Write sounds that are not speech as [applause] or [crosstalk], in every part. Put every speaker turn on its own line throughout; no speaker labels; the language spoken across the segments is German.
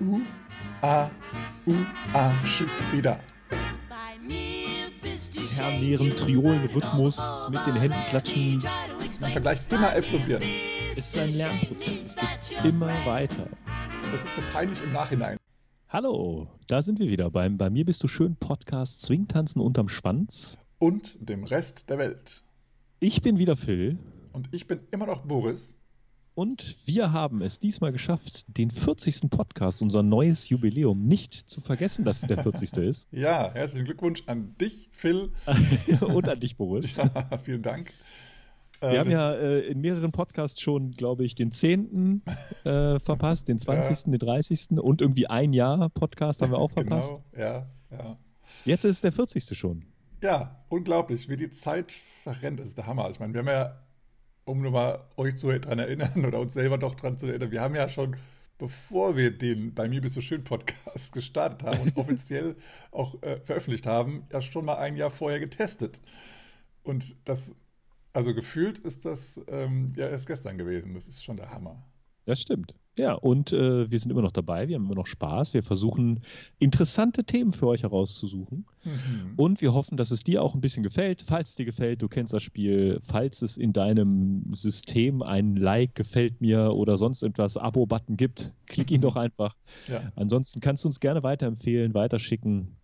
U, A, U, A, wieder.
Ternieren, Triolen, Rhythmus, mit den Händen klatschen.
Man vergleicht immer Äpfel und Birnen.
Es ist ein Lernprozess. Es geht immer weiter.
Das ist so peinlich im Nachhinein.
Hallo, da sind wir wieder beim Bei mir bist du schön Podcast Zwingtanzen unterm Schwanz.
Und dem Rest der Welt.
Ich bin wieder Phil.
Und ich bin immer noch Boris.
Und wir haben es diesmal geschafft, den 40. Podcast, unser neues Jubiläum, nicht zu vergessen, dass es der 40. ist. [laughs]
Ja, herzlichen Glückwunsch an dich, Phil. [laughs]
Und an dich, Boris. [laughs]
Ja, vielen Dank.
Wir ähm, haben ja äh, in mehreren Podcasts schon, glaube ich, den 10. Äh, verpasst, den 20., ja. den 30. und irgendwie ein Jahr Podcast haben wir auch verpasst.
Genau, ja, ja.
Jetzt ist es der 40. schon.
Ja, unglaublich, wie die Zeit verrennt. Das ist der Hammer. Ich meine, wir haben ja um nur mal euch zu daran erinnern oder uns selber doch daran zu erinnern, wir haben ja schon, bevor wir den Bei mir bist du schön Podcast gestartet haben und [laughs] offiziell auch äh, veröffentlicht haben, ja schon mal ein Jahr vorher getestet. Und das, also gefühlt ist das ähm, ja erst gestern gewesen. Das ist schon der Hammer.
Das stimmt. Ja, und äh, wir sind immer noch dabei, wir haben immer noch Spaß. Wir versuchen, interessante Themen für euch herauszusuchen. Mhm. Und wir hoffen, dass es dir auch ein bisschen gefällt. Falls es dir gefällt, du kennst das Spiel, falls es in deinem System ein Like, gefällt mir oder sonst etwas, Abo-Button gibt, klick ihn [laughs] doch einfach. Ja. Ansonsten kannst du uns gerne weiterempfehlen, weiterschicken.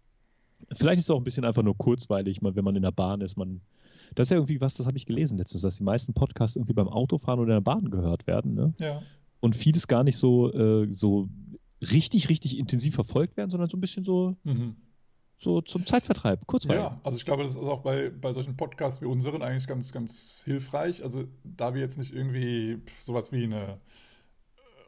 Vielleicht ist es auch ein bisschen einfach nur kurzweilig, mal wenn man in der Bahn ist. Man, das ist ja irgendwie was, das habe ich gelesen letztens, dass die meisten Podcasts irgendwie beim Autofahren oder in der Bahn gehört werden. Ne?
Ja
und vieles gar nicht so, äh, so richtig, richtig intensiv verfolgt werden, sondern so ein bisschen so, mhm. so zum Zeitvertreib, kurzweilig.
Ja, also ich glaube, das ist auch bei, bei solchen Podcasts wie unseren eigentlich ganz, ganz hilfreich. Also da wir jetzt nicht irgendwie sowas wie eine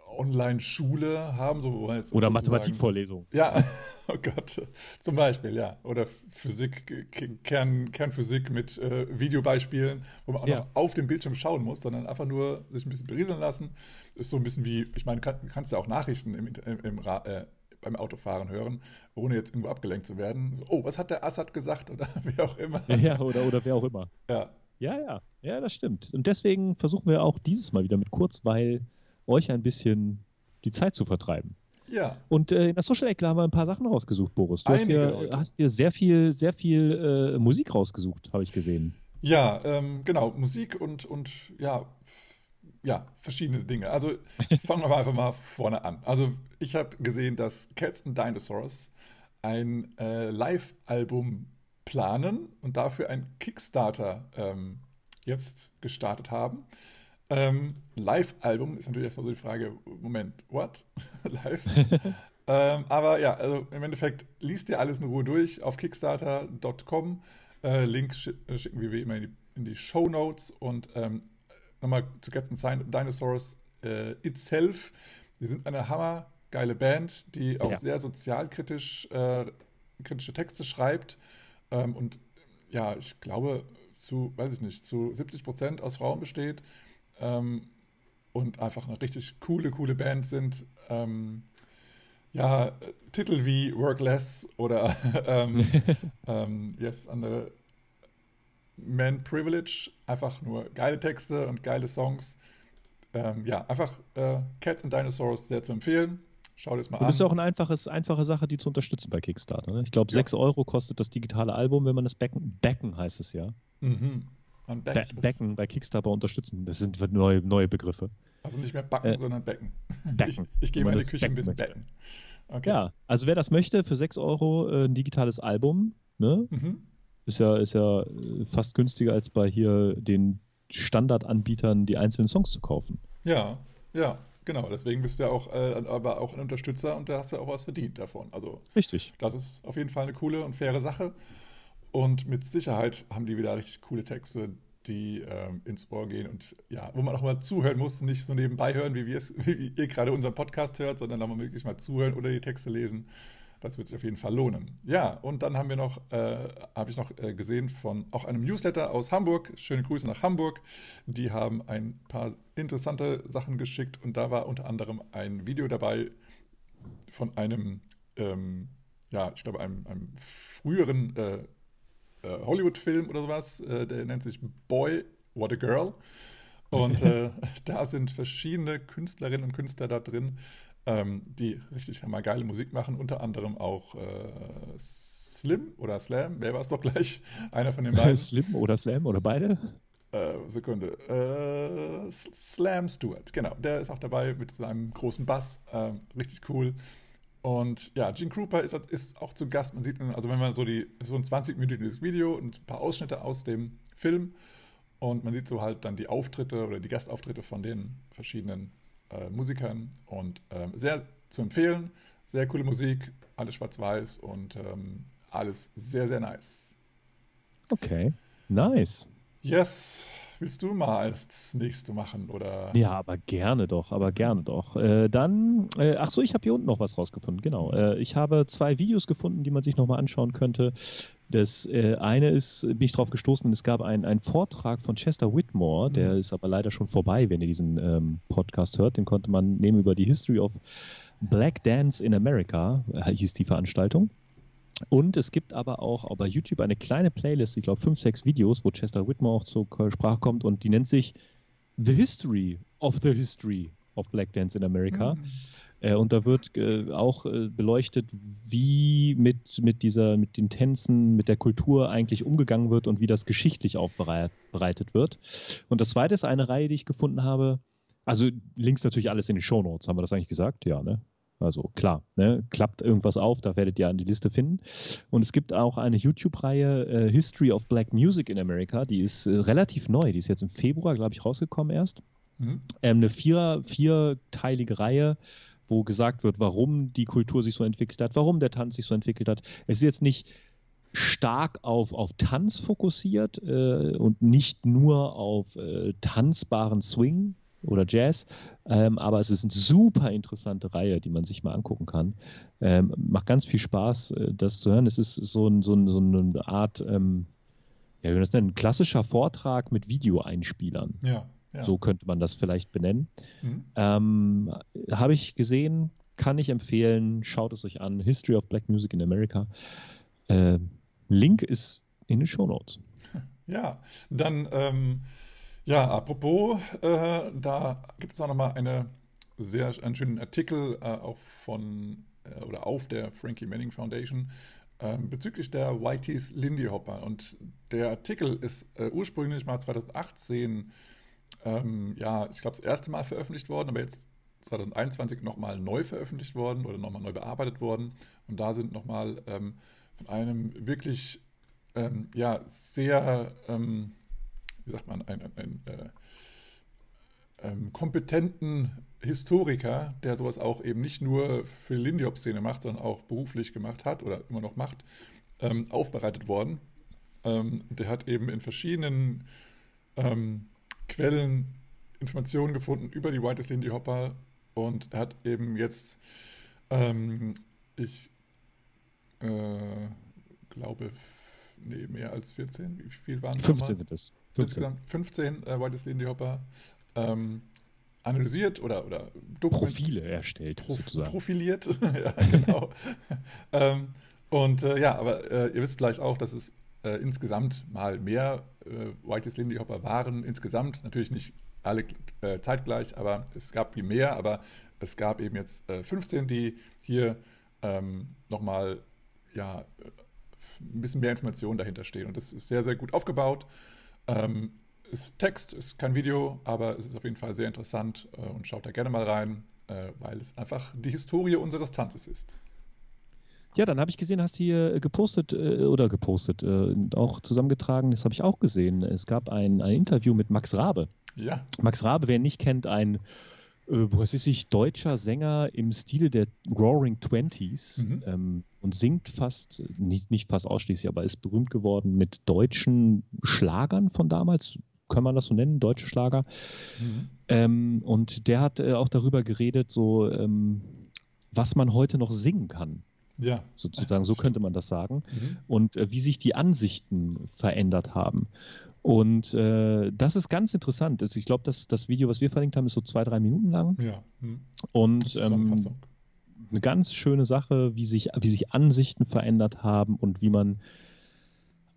Online-Schule haben, so
wo heißt Oder Mathematikvorlesung.
Ja, [laughs] oh Gott, zum Beispiel, ja. Oder Physik, Kern, Kernphysik mit äh, Videobeispielen, wo man auch ja. noch auf dem Bildschirm schauen muss, sondern einfach nur sich ein bisschen berieseln lassen. Ist so ein bisschen wie, ich meine, kann, kannst ja auch Nachrichten im, im, im äh, beim Autofahren hören, ohne jetzt irgendwo abgelenkt zu werden. So, oh, was hat der Assad gesagt oder [laughs] wer auch immer.
Ja, oder, oder wer auch immer.
Ja.
Ja, ja, ja, das stimmt. Und deswegen versuchen wir auch dieses Mal wieder mit Kurzweil euch ein bisschen die Zeit zu vertreiben.
Ja.
Und äh, in der Social Ecke haben wir ein paar Sachen rausgesucht, Boris. Du hast dir, hast dir, sehr viel, sehr viel äh, Musik rausgesucht, habe ich gesehen.
Ja, ähm, genau, Musik und, und ja, ja, verschiedene Dinge. Also [laughs] fangen wir mal einfach mal vorne an. Also ich habe gesehen, dass Cats and Dinosaurs ein äh, Live-Album planen und dafür ein Kickstarter ähm, jetzt gestartet haben. Ähm, Live-Album ist natürlich erstmal so die Frage, Moment, what? [laughs] Live? [laughs] ähm, aber ja, also im Endeffekt liest ihr alles in Ruhe durch auf kickstarter.com. Äh, Link sch äh, schicken wir wie immer in die, in die Show Notes und ähm, nochmal zu Cats and Dinosaurs äh, itself. Die sind eine hammergeile Band, die auch ja. sehr sozialkritisch äh, kritische Texte schreibt ähm, und ja, ich glaube zu, weiß ich nicht, zu 70 Prozent aus Frauen besteht ähm, und einfach eine richtig coole, coole Band sind. Ähm, ja, Titel wie Work Less oder [laughs] ähm, [laughs] ähm, jetzt andere Man Privilege, einfach nur geile Texte und geile Songs. Ähm, ja, einfach äh, Cats and Dinosaurs sehr zu empfehlen. Schau das mal
an.
Das
ist ja auch eine einfaches, einfache Sache, die zu unterstützen bei Kickstarter. Ne? Ich glaube, ja. 6 Euro kostet das digitale Album, wenn man das Becken, Becken heißt es ja.
Mhm.
Man Be Becken bei Kickstarter unterstützen. Das sind neue, neue Begriffe.
Also nicht mehr Backen, äh, sondern Becken. [laughs]
Becken.
Ich, ich gehe mal in die Küche ein bisschen Becken.
Okay. Ja, also wer das möchte, für 6 Euro äh, ein digitales Album, ne? Mhm. Ist ja, ist ja äh, fast günstiger als bei hier den Standardanbietern die einzelnen Songs zu kaufen.
Ja, ja, genau. Deswegen bist du ja auch, äh, aber auch ein Unterstützer und da hast du ja auch was verdient davon. Also
richtig.
Das ist auf jeden Fall eine coole und faire Sache. Und mit Sicherheit haben die wieder richtig coole Texte, die ähm, ins Ohr gehen und ja, wo man auch mal zuhören muss, nicht so nebenbei hören, wie, wir es, [laughs] wie ihr gerade unseren Podcast hört, sondern da mal wirklich mal zuhören oder die Texte lesen. Das wird sich auf jeden Fall lohnen. Ja, und dann haben wir noch, äh, habe ich noch äh, gesehen von auch einem Newsletter aus Hamburg. Schöne Grüße nach Hamburg. Die haben ein paar interessante Sachen geschickt und da war unter anderem ein Video dabei von einem, ähm, ja, ich glaube, einem, einem früheren äh, Hollywood-Film oder sowas. Äh, der nennt sich Boy, What a Girl. Und äh, [laughs] [laughs] da sind verschiedene Künstlerinnen und Künstler da drin, ähm, die richtig mal geile Musik machen, unter anderem auch äh, Slim oder Slam, wer war es doch gleich? [laughs] Einer von den beiden.
Slim oder Slam oder beide?
Äh, Sekunde. Äh, Slam Stewart, genau. Der ist auch dabei mit seinem großen Bass. Ähm, richtig cool. Und ja, Gene Krupa ist, ist auch zu Gast. Man sieht, also wenn man so die, so ein 20-minütiges Video und ein paar Ausschnitte aus dem Film und man sieht so halt dann die Auftritte oder die Gastauftritte von den verschiedenen äh, Musikern und ähm, sehr zu empfehlen. Sehr coole Musik, alles schwarz-weiß und ähm, alles sehr, sehr nice.
Okay, nice.
Yes. Willst du mal als nächste machen oder?
Ja, aber gerne doch, aber gerne doch. Äh, dann, äh, ach so, ich habe hier unten noch was rausgefunden. Genau, äh, ich habe zwei Videos gefunden, die man sich nochmal anschauen könnte. Das äh, eine ist, bin ich drauf gestoßen, es gab einen Vortrag von Chester Whitmore, der mhm. ist aber leider schon vorbei, wenn ihr diesen ähm, Podcast hört. Den konnte man nehmen über die History of Black Dance in America, äh, hieß die Veranstaltung. Und es gibt aber auch bei YouTube eine kleine Playlist, ich glaube fünf, sechs Videos, wo Chester Whitmore auch zur Sprache kommt und die nennt sich The History of the History of Black Dance in America. Mhm. Äh, und da wird äh, auch äh, beleuchtet, wie mit, mit, dieser, mit den Tänzen, mit der Kultur eigentlich umgegangen wird und wie das geschichtlich aufbereitet wird. Und das zweite ist eine Reihe, die ich gefunden habe. Also Links natürlich alles in den Show Notes, haben wir das eigentlich gesagt? Ja, ne? Also klar, ne, klappt irgendwas auf, da werdet ihr an die Liste finden. Und es gibt auch eine YouTube-Reihe äh, History of Black Music in America, die ist äh, relativ neu, die ist jetzt im Februar, glaube ich, rausgekommen erst. Mhm. Ähm, eine vier, vierteilige Reihe, wo gesagt wird, warum die Kultur sich so entwickelt hat, warum der Tanz sich so entwickelt hat. Es ist jetzt nicht stark auf, auf Tanz fokussiert äh, und nicht nur auf äh, tanzbaren Swing, oder Jazz. Ähm, aber es ist eine super interessante Reihe, die man sich mal angucken kann. Ähm, macht ganz viel Spaß, äh, das zu hören. Es ist so, ein, so, ein, so eine Art, ähm, ja, wie das nennen, ein klassischer Vortrag mit Videoeinspielern.
Ja,
ja. So könnte man das vielleicht benennen. Mhm. Ähm, Habe ich gesehen, kann ich empfehlen. Schaut es euch an. History of Black Music in America. Äh, Link ist in den Show Notes.
Ja, dann ähm, ja, apropos, äh, da gibt es auch nochmal eine sehr, einen schönen Artikel äh, auch von äh, oder auf der Frankie Manning Foundation ähm, bezüglich der Whiteys Lindy Hopper. Und der Artikel ist äh, ursprünglich mal 2018, ähm, ja, ich glaube, das erste Mal veröffentlicht worden, aber jetzt 2021 nochmal neu veröffentlicht worden oder nochmal neu bearbeitet worden. Und da sind nochmal ähm, von einem wirklich ähm, ja, sehr ähm, wie sagt man, einen, einen äh, ähm, kompetenten Historiker, der sowas auch eben nicht nur für die Lindy-Hop-Szene macht, sondern auch beruflich gemacht hat oder immer noch macht, ähm, aufbereitet worden. Ähm, der hat eben in verschiedenen ähm, Quellen Informationen gefunden über die Whitest Lindy Hopper und hat eben jetzt, ähm, ich äh, glaube, nee, mehr als 14, wie viel waren es?
15 sind es.
15. Insgesamt 15 äh, Whitelist Lindy Hopper ähm, analysiert oder, oder
Profile erstellt,
Prof sozusagen. Profiliert, [laughs] ja, genau. [laughs] ähm, und äh, ja, aber äh, ihr wisst vielleicht auch, dass es äh, insgesamt mal mehr äh, Whitelist Lindy Hopper waren. Insgesamt natürlich nicht alle äh, zeitgleich, aber es gab viel mehr. Aber es gab eben jetzt äh, 15, die hier ähm, nochmal ja, ein bisschen mehr Informationen dahinter stehen. Und das ist sehr, sehr gut aufgebaut. Ähm, ist Text, ist kein Video, aber es ist auf jeden Fall sehr interessant äh, und schaut da gerne mal rein, äh, weil es einfach die Historie unseres Tanzes ist.
Ja, dann habe ich gesehen, hast du hier gepostet äh, oder gepostet, äh, auch zusammengetragen, das habe ich auch gesehen. Es gab ein, ein Interview mit Max Rabe.
Ja.
Max Rabe, wer ihn nicht kennt, ein äh, was ist ich, deutscher Sänger im Stile der Roaring Twenties mhm. ähm, und singt fast, nicht, nicht fast ausschließlich, aber ist berühmt geworden mit deutschen Schlagern von damals, kann man das so nennen, deutsche Schlager. Mhm. Ähm, und der hat äh, auch darüber geredet, so ähm, was man heute noch singen kann.
Ja.
Sozusagen, so könnte man das sagen. Mhm. Und äh, wie sich die Ansichten verändert haben. Und äh, das ist ganz interessant. Also ich glaube, das, das Video, was wir verlinkt haben, ist so zwei, drei Minuten lang.
Ja. Hm.
Und ähm, eine ganz schöne Sache, wie sich, wie sich Ansichten verändert haben und wie man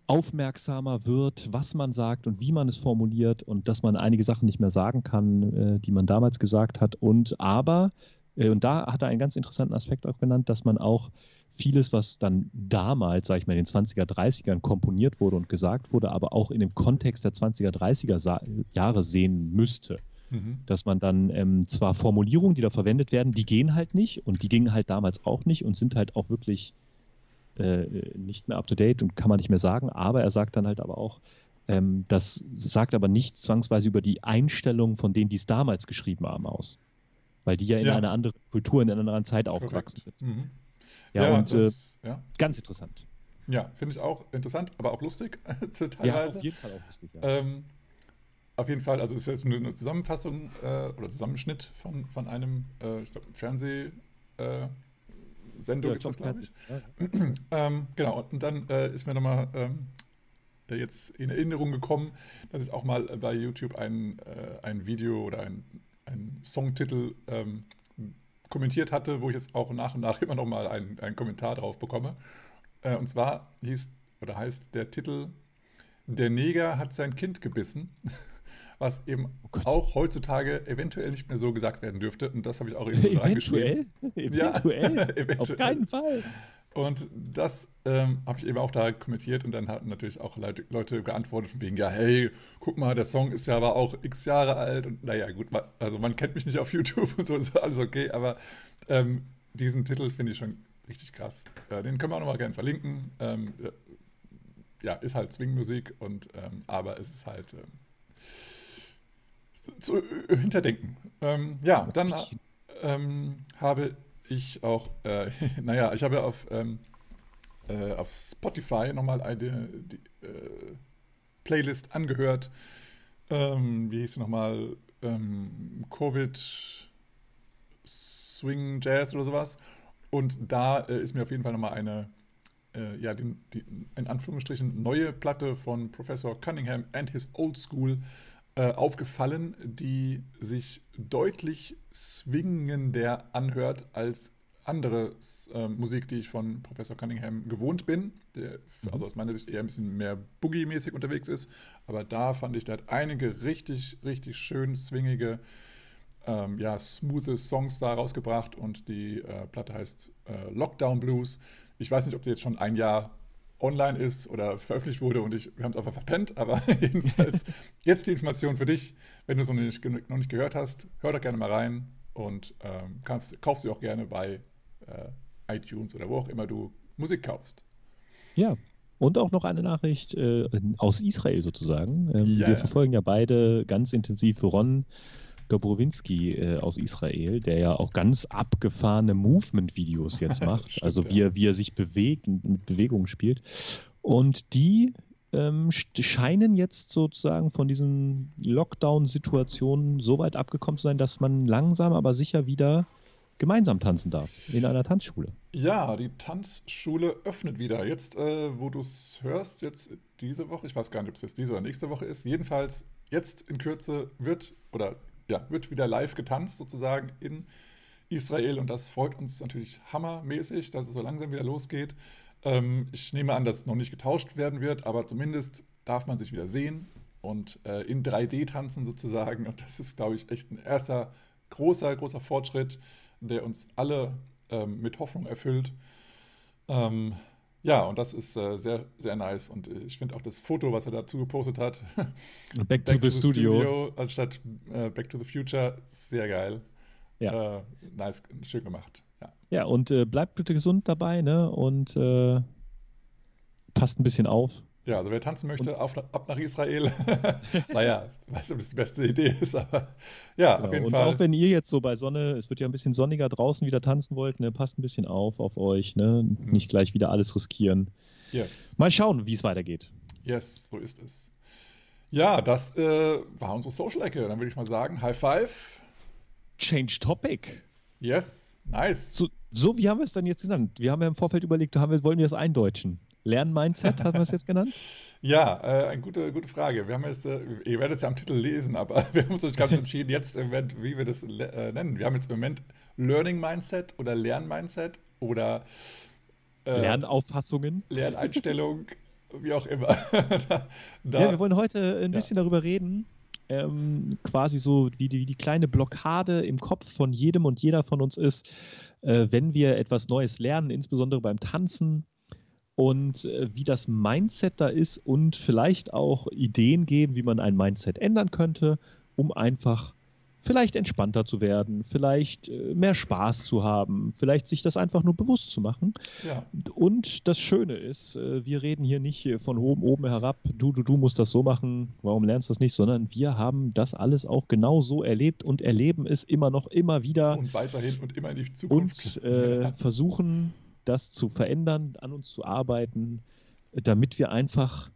aufmerksamer wird, was man sagt und wie man es formuliert und dass man einige Sachen nicht mehr sagen kann, äh, die man damals gesagt hat. Und aber und da hat er einen ganz interessanten Aspekt auch genannt, dass man auch vieles, was dann damals, sage ich mal, in den 20er, 30ern komponiert wurde und gesagt wurde, aber auch in dem Kontext der 20er, 30er Jahre sehen müsste. Mhm. Dass man dann ähm, zwar Formulierungen, die da verwendet werden, die gehen halt nicht und die gingen halt damals auch nicht und sind halt auch wirklich äh, nicht mehr up to date und kann man nicht mehr sagen, aber er sagt dann halt aber auch, ähm, das sagt aber nichts zwangsweise über die Einstellung von denen, die es damals geschrieben haben, aus. Weil die ja in ja. einer anderen Kultur, in einer anderen Zeit aufgewachsen Korrekt. sind. Mhm. Ja, ja, und das, äh, ja. ganz interessant.
Ja, finde ich auch interessant, aber auch lustig [laughs] teilweise. Ja, auf jeden Fall auch lustig. Ja. Ähm, auf jeden Fall, also ist jetzt eine Zusammenfassung äh, oder Zusammenschnitt von, von einem, äh, ich glaube, Fernseh. Äh, ist das, glaube ich. [clears throat] Ähm, genau, und dann äh, ist mir nochmal ähm, jetzt in Erinnerung gekommen, dass ich auch mal bei YouTube ein, äh, ein Video oder ein Songtitel ähm, kommentiert hatte, wo ich jetzt auch nach und nach [laughs] immer noch mal einen, einen Kommentar drauf bekomme. Äh, und zwar hieß oder heißt der Titel Der Neger hat sein Kind gebissen, [laughs] was eben oh auch heutzutage eventuell nicht mehr so gesagt werden dürfte. Und das habe ich auch eben [laughs]
eventuell? reingeschrieben. Eventuell? Ja, eventuell. Auf keinen Fall.
Und das ähm, habe ich eben auch da kommentiert und dann hatten natürlich auch Leute, Leute geantwortet von wegen, ja, hey, guck mal, der Song ist ja aber auch x Jahre alt und naja, gut, also man kennt mich nicht auf [laughs] YouTube und so, ist alles okay, aber ähm, diesen Titel finde ich schon richtig krass. Äh, den können wir auch nochmal gerne verlinken. Ähm, äh, ja, ist halt Swing-Musik und ähm, aber es ist halt ähm, zu äh, hinterdenken. Ähm, ja, dann habe ich auch, äh, [laughs] naja, ich habe ja auf, ähm, äh, auf Spotify nochmal eine die, äh, Playlist angehört. Ähm, wie hieß sie nochmal? Ähm, Covid Swing Jazz oder sowas. Und da äh, ist mir auf jeden Fall nochmal eine, äh, ja, die, die, in Anführungsstrichen neue Platte von Professor Cunningham and his Old School äh, aufgefallen, die sich deutlich swingender anhört als andere äh, Musik, die ich von Professor Cunningham gewohnt bin, der mhm. also aus meiner Sicht eher ein bisschen mehr Boogie-mäßig unterwegs ist. Aber da fand ich, der hat einige richtig, richtig schön swingige, ähm, ja, smooth Songs da rausgebracht und die äh, Platte heißt äh, Lockdown Blues. Ich weiß nicht, ob die jetzt schon ein Jahr online ist oder veröffentlicht wurde und ich, wir haben es einfach verpennt, aber [laughs] jedenfalls jetzt die Information für dich. Wenn du es noch nicht, noch nicht gehört hast, hör doch gerne mal rein und ähm, kauf, kauf sie auch gerne bei äh, iTunes oder wo auch immer du Musik kaufst.
Ja, und auch noch eine Nachricht äh, aus Israel sozusagen. Ähm, yeah. Wir verfolgen ja beide ganz intensiv Ron Dobrowinski äh, aus Israel, der ja auch ganz abgefahrene Movement-Videos [laughs] jetzt macht. Stimmt, also wie er, wie er sich bewegt und mit Bewegungen spielt. Und die ähm, scheinen jetzt sozusagen von diesen Lockdown-Situationen so weit abgekommen zu sein, dass man langsam aber sicher wieder gemeinsam tanzen darf in einer Tanzschule.
Ja, die Tanzschule öffnet wieder. Jetzt, äh, wo du es hörst, jetzt diese Woche, ich weiß gar nicht, ob es jetzt diese oder nächste Woche ist, jedenfalls jetzt in Kürze wird oder ja, wird wieder live getanzt sozusagen in Israel und das freut uns natürlich hammermäßig, dass es so langsam wieder losgeht. Ähm, ich nehme an, dass es noch nicht getauscht werden wird, aber zumindest darf man sich wieder sehen und äh, in 3D tanzen sozusagen und das ist, glaube ich, echt ein erster großer, großer Fortschritt, der uns alle ähm, mit Hoffnung erfüllt. Ähm, ja, und das ist äh, sehr, sehr nice. Und ich finde auch das Foto, was er dazu gepostet hat,
Back, [laughs] Back to, the, the Studio. Studio.
anstatt äh, Back to the Future, sehr geil. Ja. Äh, nice, schön gemacht. Ja,
ja und äh, bleibt bitte gesund dabei, ne? Und äh, passt ein bisschen auf.
Ja, also wer tanzen möchte, auf, ab nach Israel. [laughs] naja, weiß nicht, ob das die beste Idee ist, aber ja, genau. auf jeden
und
Fall.
Und auch wenn ihr jetzt so bei Sonne, es wird ja ein bisschen sonniger draußen wieder tanzen wollt, ne, passt ein bisschen auf auf euch, ne? Mhm. Nicht gleich wieder alles riskieren.
Yes.
Mal schauen, wie es weitergeht.
Yes, so ist es. Ja, das äh, war unsere Social-Ecke. Dann würde ich mal sagen, High Five.
Change Topic.
Yes, nice.
So, so wie haben wir es dann jetzt genannt? Wir haben ja im Vorfeld überlegt, haben wir, wollen wir das eindeutschen? Lernmindset, haben wir es jetzt genannt? [laughs]
Ja, äh, eine gute, gute Frage. Wir haben jetzt, äh, ihr werdet es ja am Titel lesen, aber [laughs] wir haben uns nicht ganz entschieden, jetzt, im Moment, wie wir das äh, nennen. Wir haben jetzt im Moment Learning Mindset oder Lernmindset oder
äh, Lernauffassungen,
Lerneinstellung, [laughs] wie auch immer.
da, da, ja, wir wollen heute ein bisschen ja. darüber reden, ähm, quasi so wie die, die, kleine Blockade im Kopf von jedem und jeder von uns ist, äh, wenn wir etwas Neues lernen, insbesondere beim Tanzen und äh, wie das Mindset da ist und vielleicht auch Ideen geben, wie man ein Mindset ändern könnte, um einfach vielleicht entspannter zu werden, vielleicht äh, mehr Spaß zu haben, vielleicht sich das einfach nur bewusst zu machen. Ja. Und das Schöne ist, äh, wir reden hier nicht von oben, oben herab, du, du, du musst das so machen, warum lernst du das nicht, sondern wir haben das alles auch genau so erlebt und erleben es immer noch, immer wieder.
Und weiterhin und immer in die Zukunft.
Und äh, [laughs] versuchen, das zu verändern, an uns zu arbeiten, damit wir einfach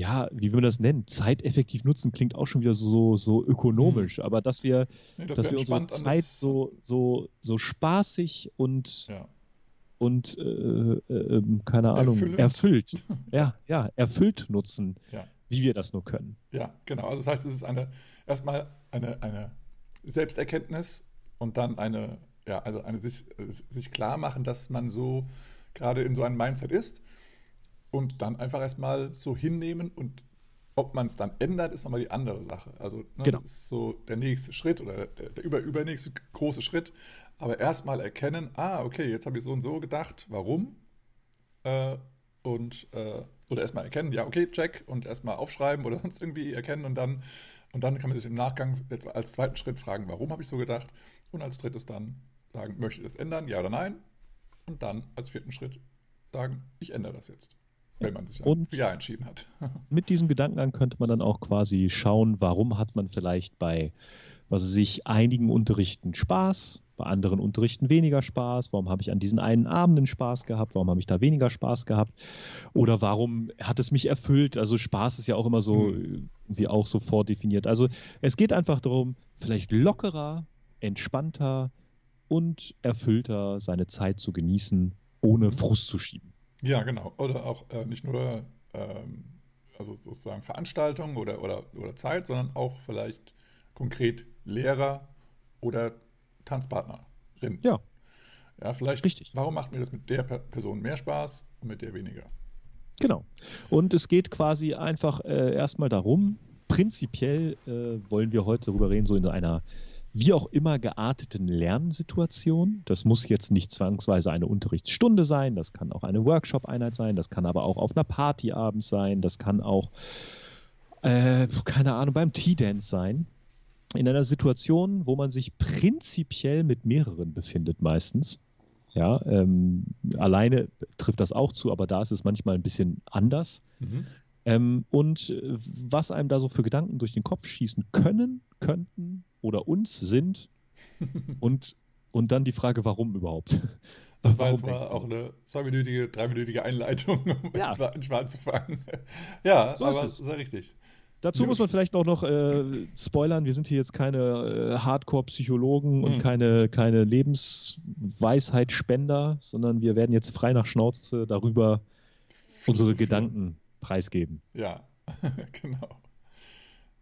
ja, wie man das nennen? Zeiteffektiv nutzen klingt auch schon wieder so, so ökonomisch, mhm. aber dass wir, nee, das dass wir unsere Zeit so, so, so spaßig und, ja. und äh, äh, ähm, keine Ahnung, Erfüllend. erfüllt, [laughs] ja, ja, erfüllt nutzen, ja. wie wir das nur können.
Ja, genau. Also das heißt, es ist eine erstmal eine, eine Selbsterkenntnis und dann eine, ja, also eine sich, sich klar machen, dass man so gerade in so einem Mindset ist und dann einfach erstmal so hinnehmen und ob man es dann ändert, ist nochmal die andere Sache. Also ne, genau. das ist so der nächste Schritt oder der, der über, übernächste große Schritt. Aber erstmal erkennen, ah, okay, jetzt habe ich so und so gedacht, warum? Äh, und äh, oder erstmal erkennen, ja, okay, check und erstmal aufschreiben oder [laughs] sonst irgendwie erkennen und dann und dann kann man sich im Nachgang jetzt als zweiten Schritt fragen, warum habe ich so gedacht? Und als drittes dann sagen, möchte ich das ändern, ja oder nein? Und dann als vierten Schritt sagen, ich ändere das jetzt. Wenn man sich und ja entschieden hat. [laughs]
mit diesem Gedankengang könnte man dann auch quasi schauen, warum hat man vielleicht bei was sich einigen Unterrichten Spaß, bei anderen Unterrichten weniger Spaß, warum habe ich an diesen einen Abenden Spaß gehabt, warum habe ich da weniger Spaß gehabt oder warum hat es mich erfüllt, also Spaß ist ja auch immer so mhm. wie auch so vordefiniert. Also es geht einfach darum, vielleicht lockerer, entspannter und erfüllter seine Zeit zu genießen, ohne mhm. Frust zu schieben.
Ja, genau. Oder auch äh, nicht nur ähm, also sozusagen Veranstaltungen oder, oder, oder Zeit, sondern auch vielleicht konkret Lehrer oder Tanzpartnerin.
Ja.
Ja, vielleicht. Richtig. Warum macht mir das mit der Person mehr Spaß und mit der weniger?
Genau. Und es geht quasi einfach äh, erstmal darum, prinzipiell äh, wollen wir heute darüber reden, so in einer wie auch immer gearteten Lernsituation. Das muss jetzt nicht zwangsweise eine Unterrichtsstunde sein, das kann auch eine Workshop-Einheit sein, das kann aber auch auf einer Party abends sein, das kann auch, äh, keine Ahnung, beim Tea-Dance sein. In einer Situation, wo man sich prinzipiell mit mehreren befindet, meistens. Ja, ähm, alleine trifft das auch zu, aber da ist es manchmal ein bisschen anders. Mhm. Ähm, und äh, was einem da so für Gedanken durch den Kopf schießen können, könnten, oder uns sind [laughs] und, und dann die Frage, warum überhaupt?
Das war jetzt mal auch eine zweiminütige, dreiminütige Einleitung, um ja. jetzt mal anzufangen. [laughs] ja, so aber ist es. ja richtig.
Dazu muss man vielleicht auch noch äh, spoilern, wir sind hier jetzt keine äh, Hardcore-Psychologen und hm. keine, keine Lebensweisheitsspender, sondern wir werden jetzt frei nach Schnauze darüber unsere Gedanken preisgeben.
Ja, [laughs] genau.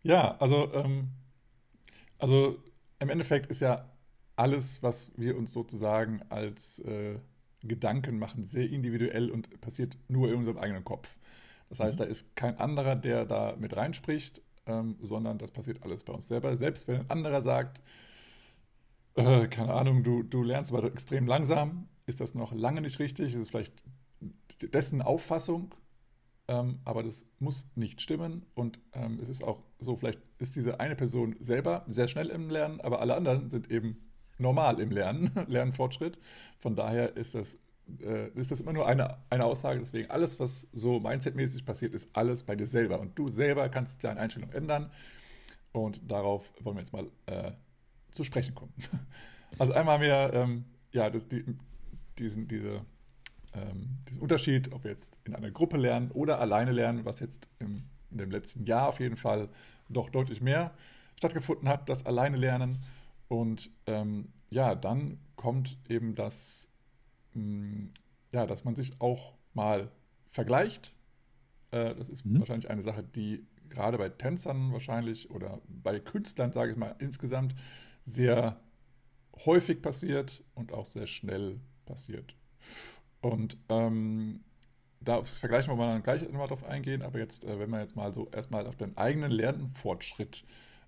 Ja, also ähm, also im Endeffekt ist ja alles, was wir uns sozusagen als äh, Gedanken machen, sehr individuell und passiert nur in unserem eigenen Kopf. Das heißt, mhm. da ist kein anderer, der da mit reinspricht, ähm, sondern das passiert alles bei uns selber. Selbst wenn ein anderer sagt, äh, keine Ahnung, du, du lernst aber extrem langsam, ist das noch lange nicht richtig. Es ist vielleicht dessen Auffassung ähm, aber das muss nicht stimmen und ähm, es ist auch so, vielleicht ist diese eine Person selber sehr schnell im Lernen, aber alle anderen sind eben normal im Lernen, [laughs] Lernfortschritt. Von daher ist das, äh, ist das immer nur eine, eine Aussage. Deswegen alles, was so mindsetmäßig passiert, ist alles bei dir selber. Und du selber kannst deine Einstellung ändern. Und darauf wollen wir jetzt mal äh, zu sprechen kommen. [laughs] Also einmal haben wir ähm, ja, das, die, diesen, diese ähm, diesen Unterschied, ob wir jetzt in einer Gruppe lernen oder alleine lernen, was jetzt im, in dem letzten Jahr auf jeden Fall doch deutlich mehr stattgefunden hat, das alleine lernen. Und ähm, ja, dann kommt eben das, mh, mm, ja, dass man sich auch mal vergleicht. Äh, das ist mhm. wahrscheinlich eine Sache, die gerade bei Tänzern wahrscheinlich oder bei Künstlern, sage ich mal, insgesamt sehr häufig passiert und auch sehr schnell passiert. Und ähm, da vergleichen wir mal dann gleich nochmal drauf eingehen, aber jetzt, äh, wenn wir jetzt mal so erstmal auf den eigenen Lernfortschritt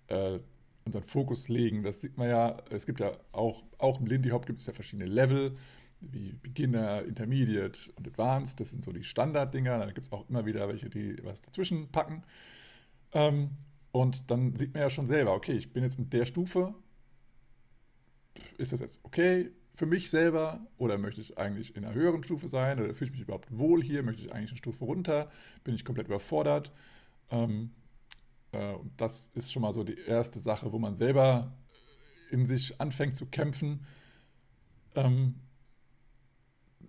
äh, unseren Fokus legen, das sieht man ja, es gibt ja auch, auch im Lindy Hop gibt es ja verschiedene Level, wie Beginner, Intermediate und Advanced, das sind so die Standarddinger, dann gibt es auch immer wieder welche, die was dazwischen packen. Ähm, und dann sieht man ja schon selber, okay, ich bin jetzt in der Stufe, ist das jetzt okay? Für mich selber oder möchte ich eigentlich in einer höheren Stufe sein oder fühle ich mich überhaupt wohl hier? Möchte ich eigentlich eine Stufe runter? Bin ich komplett überfordert? Ähm, äh, das ist schon mal so die erste Sache, wo man selber in sich anfängt zu kämpfen.
Ähm,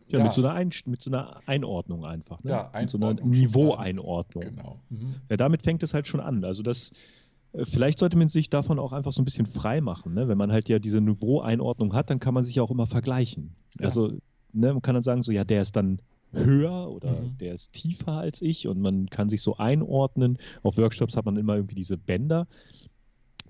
ja, ja, Mit, so einer Ein mit so einer Einordnung einfach. Ne? Ja, Einordnung mit so einer Niveaueinordnung. Genau. Mhm. Ja, damit fängt es halt schon an. Also das vielleicht sollte man sich davon auch einfach so ein bisschen frei machen. Ne? Wenn man halt ja diese Niveau-Einordnung hat, dann kann man sich auch immer vergleichen. Ja. Also ne, man kann dann sagen, so ja, der ist dann höher oder mhm. der ist tiefer als ich und man kann sich so einordnen. Auf Workshops hat man immer irgendwie diese Bänder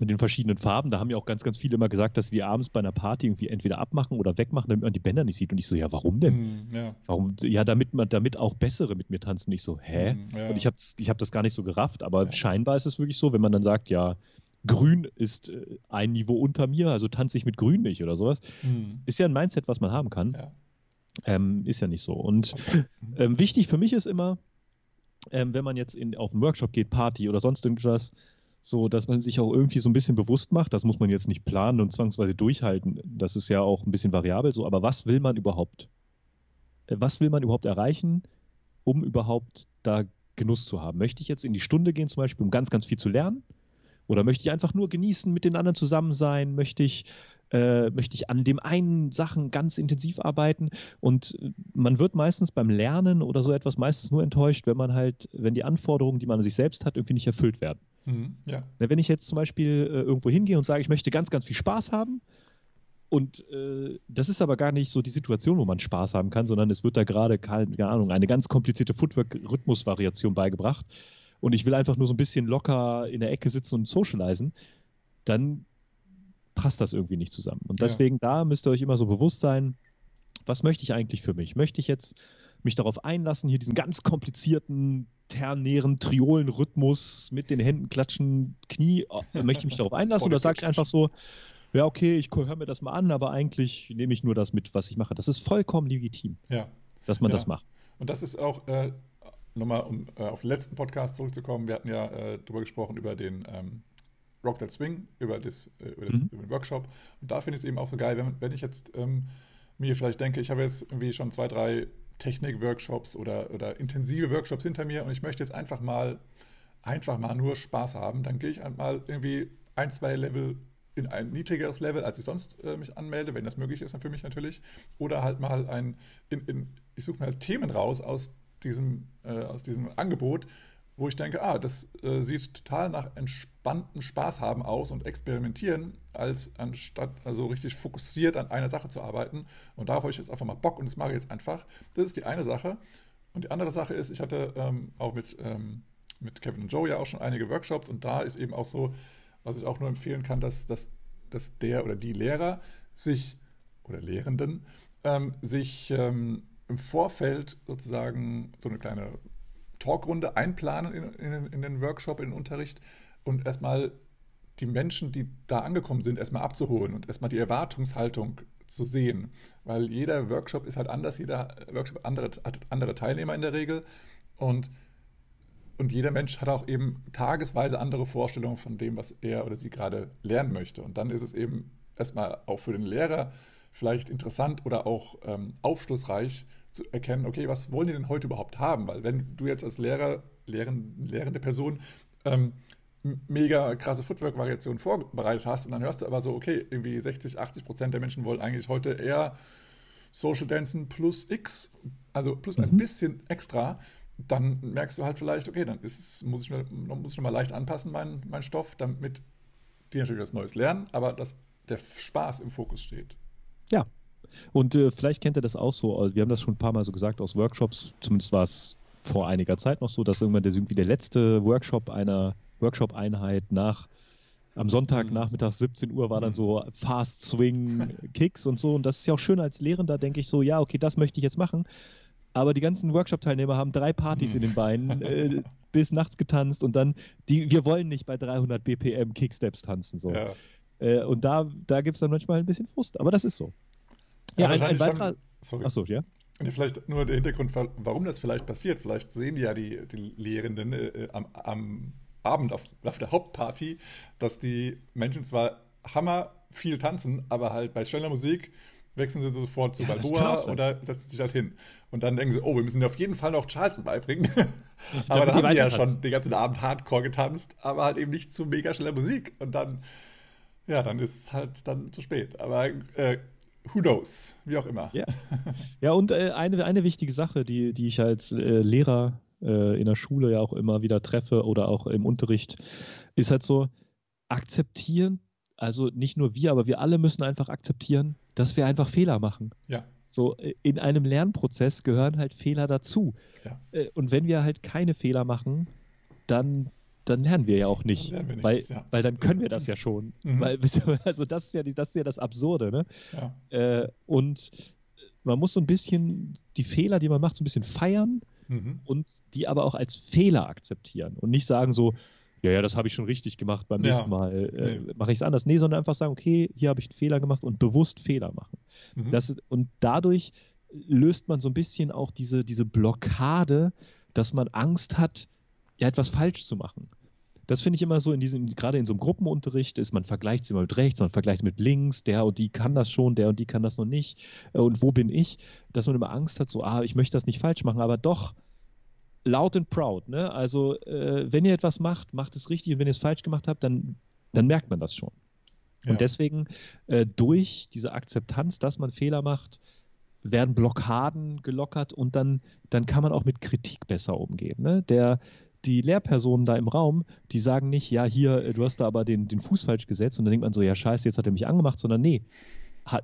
mit den verschiedenen Farben. Da haben ja auch ganz, ganz viele immer gesagt, dass wir abends bei einer Party irgendwie entweder abmachen oder wegmachen, damit man die Bänder nicht sieht. Und ich so, ja, warum denn? Mm, ja. Warum? Ja, damit man, damit auch bessere mit mir tanzen. Ich so, hä? Mm, ja. Und ich habe ich hab das gar nicht so gerafft, aber ja. scheinbar ist es wirklich so, wenn man dann sagt, ja, Grün ist äh, ein Niveau unter mir, also tanze ich mit Grün nicht oder sowas. Mm. Ist ja ein Mindset, was man haben kann. Ähm, ist ja nicht so. Und ähm, wichtig für mich ist immer, ähm, wenn man jetzt in, auf einen Workshop geht, Party oder sonst irgendwas, so dass man sich auch irgendwie so ein bisschen bewusst macht, das muss man jetzt nicht planen und zwangsweise durchhalten. Das ist ja auch ein bisschen variabel so, aber was will man überhaupt? Äh, was will man überhaupt erreichen, um überhaupt da Genuss zu haben? Möchte ich jetzt in die Stunde gehen, zum Beispiel, um ganz, ganz viel zu lernen? Oder möchte ich einfach nur genießen, mit den anderen zusammen sein? Möchte ich, äh, möchte ich an dem einen Sachen ganz intensiv arbeiten? Und äh, man wird meistens beim Lernen oder so etwas meistens nur enttäuscht, wenn man halt, wenn die Anforderungen, die man an sich selbst hat, irgendwie nicht erfüllt werden. Mhm, ja. Wenn ich jetzt zum Beispiel äh, irgendwo hingehe und sage, ich möchte ganz, ganz viel Spaß haben, und äh, das ist aber gar nicht so die Situation, wo man Spaß haben kann, sondern es wird da gerade, keine Ahnung, eine ganz komplizierte Footwork-Rhythmusvariation beigebracht. Und ich will einfach nur so ein bisschen locker in der Ecke sitzen und socialisen, dann passt das irgendwie nicht zusammen. Und deswegen, ja. da müsst ihr euch immer so bewusst sein, was möchte ich eigentlich für mich? Möchte ich jetzt mich darauf einlassen, hier diesen ganz komplizierten ternären Triolenrhythmus mit den Händen klatschen, Knie, äh, möchte ich mich darauf einlassen [laughs] oder sage ich einfach so, ja, okay, ich höre mir das mal an, aber eigentlich nehme ich nur das mit, was ich mache. Das ist vollkommen legitim,
ja.
dass man
ja.
das macht.
Und das ist auch, äh, nochmal um äh, auf den letzten Podcast zurückzukommen, wir hatten ja äh, darüber gesprochen, über den ähm, Rock That Swing, über, das, äh, über, das, mhm. über den Workshop. Und da finde ich es eben auch so geil, wenn, wenn ich jetzt ähm, mir vielleicht denke, ich habe jetzt irgendwie schon zwei, drei Technik-Workshops oder, oder intensive Workshops hinter mir und ich möchte jetzt einfach mal, einfach mal nur Spaß haben, dann gehe ich mal irgendwie ein, zwei Level in ein niedrigeres Level, als ich sonst äh, mich anmelde, wenn das möglich ist, dann für mich natürlich. Oder halt mal ein, in, in, ich suche mir Themen raus aus diesem, äh, aus diesem Angebot, wo ich denke, ah, das äh, sieht total nach entspanntem Spaß haben aus und experimentieren, als anstatt also richtig fokussiert an einer Sache zu arbeiten. Und darauf habe ich jetzt einfach mal Bock und das mache ich jetzt einfach. Das ist die eine Sache. Und die andere Sache ist, ich hatte ähm, auch mit, ähm, mit Kevin und Joe ja auch schon einige Workshops und da ist eben auch so, was ich auch nur empfehlen kann, dass, dass, dass der oder die Lehrer sich oder Lehrenden ähm, sich ähm, im Vorfeld sozusagen so eine kleine Talkrunde einplanen in, in, in, den Workshop, in den Unterricht und erstmal die Menschen, die da angekommen sind, erstmal abzuholen und erstmal die Erwartungshaltung zu sehen. Weil jeder Workshop ist halt anders, jeder Workshop andere, hat andere Teilnehmer in der Regel und, und jeder Mensch hat auch eben tagesweise andere Vorstellungen von dem, was er oder sie gerade lernen möchte. Und dann ist es eben erstmal auch für den Lehrer vielleicht interessant oder auch ähm, aufschlussreich, zu erkennen, okay, was wollen die denn heute überhaupt haben? Weil wenn du jetzt als Lehrer, lehren, lehrende Person ähm, mega krasse Footwork-Variationen vorbereitet hast und dann hörst du aber so, okay, irgendwie 60, 80 Prozent der Menschen wollen eigentlich heute eher Social Dancen plus X, also plus mhm. ein bisschen extra, dann merkst du halt vielleicht, okay, dann es, muss ich, mir, muss ich noch mal leicht anpassen, meinen mein Stoff, damit die natürlich was Neues lernen, aber dass der Spaß im Fokus steht.
Ja, und äh, vielleicht kennt ihr das auch so, also wir haben das schon ein paar Mal so gesagt aus Workshops, zumindest war es vor einiger Zeit noch so, dass irgendwann der, irgendwie der letzte Workshop einer Workshop-Einheit nach am Sonntagnachmittag mhm. 17 Uhr war dann mhm. so Fast Swing Kicks und so. Und das ist ja auch schön als Lehrender, denke ich so, ja, okay, das möchte ich jetzt machen. aber die ganzen Workshop-Teilnehmer haben drei Partys hm. in den Beinen, [laughs] äh, bis nachts getanzt und dann, die, wir wollen nicht bei 300 BPM Kicksteps tanzen. So. Ja. Äh, und da, da gibt es dann manchmal ein bisschen Frust, aber das ist so.
Ja, ja ein, weiterer. Sorry. Achso, ja. Vielleicht nur der Hintergrund, warum das vielleicht passiert. Vielleicht sehen die ja die, die Lehrenden äh, am, am, Abend auf, auf, der Hauptparty, dass die Menschen zwar hammer viel tanzen, aber halt bei schneller Musik wechseln sie sofort zu ja, Balboa oder setzen sich halt hin. Und dann denken sie, oh, wir müssen dir auf jeden Fall noch Charleston beibringen. [laughs] aber dann haben die ja schon den ganzen Abend Hardcore getanzt, aber halt eben nicht zu mega schneller Musik. Und dann, ja, dann ist es halt dann zu spät. Aber äh, who knows, wie auch immer.
Ja, ja und äh, eine, eine wichtige Sache, die, die ich als äh, Lehrer äh, in der Schule ja auch immer wieder treffe oder auch im Unterricht, ist halt so, akzeptieren also nicht nur wir, aber wir alle müssen einfach akzeptieren, dass wir einfach Fehler machen.
Ja.
So äh, in einem Lernprozess gehören halt Fehler dazu.
Ja.
Äh, und wenn wir halt keine Fehler machen, dann dann lernen wir ja auch nicht, nichts, weil, ja. weil dann können wir das ja schon. [laughs] Mhm. Weil, [laughs] also das ist ja das ist ja das Absurde, ne?
Ja.
Äh, und man muss so ein bisschen die Fehler, die man macht, so ein bisschen feiern mhm. und die aber auch als Fehler akzeptieren und nicht sagen so, ja, ja, das habe ich schon richtig gemacht, beim nächsten ja. Mal äh, nee. mache ich es anders. Nee, sondern einfach sagen, okay, hier habe ich einen Fehler gemacht und bewusst Fehler machen. Mhm. Das, und dadurch löst man so ein bisschen auch diese, diese Blockade, dass man Angst hat, ja, etwas falsch zu machen. Das finde ich immer so in diesem, gerade in so einem Gruppenunterricht ist, man vergleicht es immer mit rechts, man vergleicht es mit links, der und die kann das schon, der und die kann das noch nicht. Äh, und wo bin ich? Dass man immer Angst hat, so, ah, ich möchte das nicht falsch machen, aber doch, loud and proud. Ne? Also, äh, wenn ihr etwas macht, macht es richtig und wenn ihr es falsch gemacht habt, dann, dann merkt man das schon. Ja. Und deswegen, äh, durch diese Akzeptanz, dass man Fehler macht, werden Blockaden gelockert und dann, dann kann man auch mit Kritik besser umgehen. Ne? Der, die Lehrpersonen da im Raum, die sagen nicht, ja, hier, äh, du hast da aber den, den Fuß falsch gesetzt und dann denkt man so, ja, scheiße, jetzt hat er mich angemacht, sondern nee,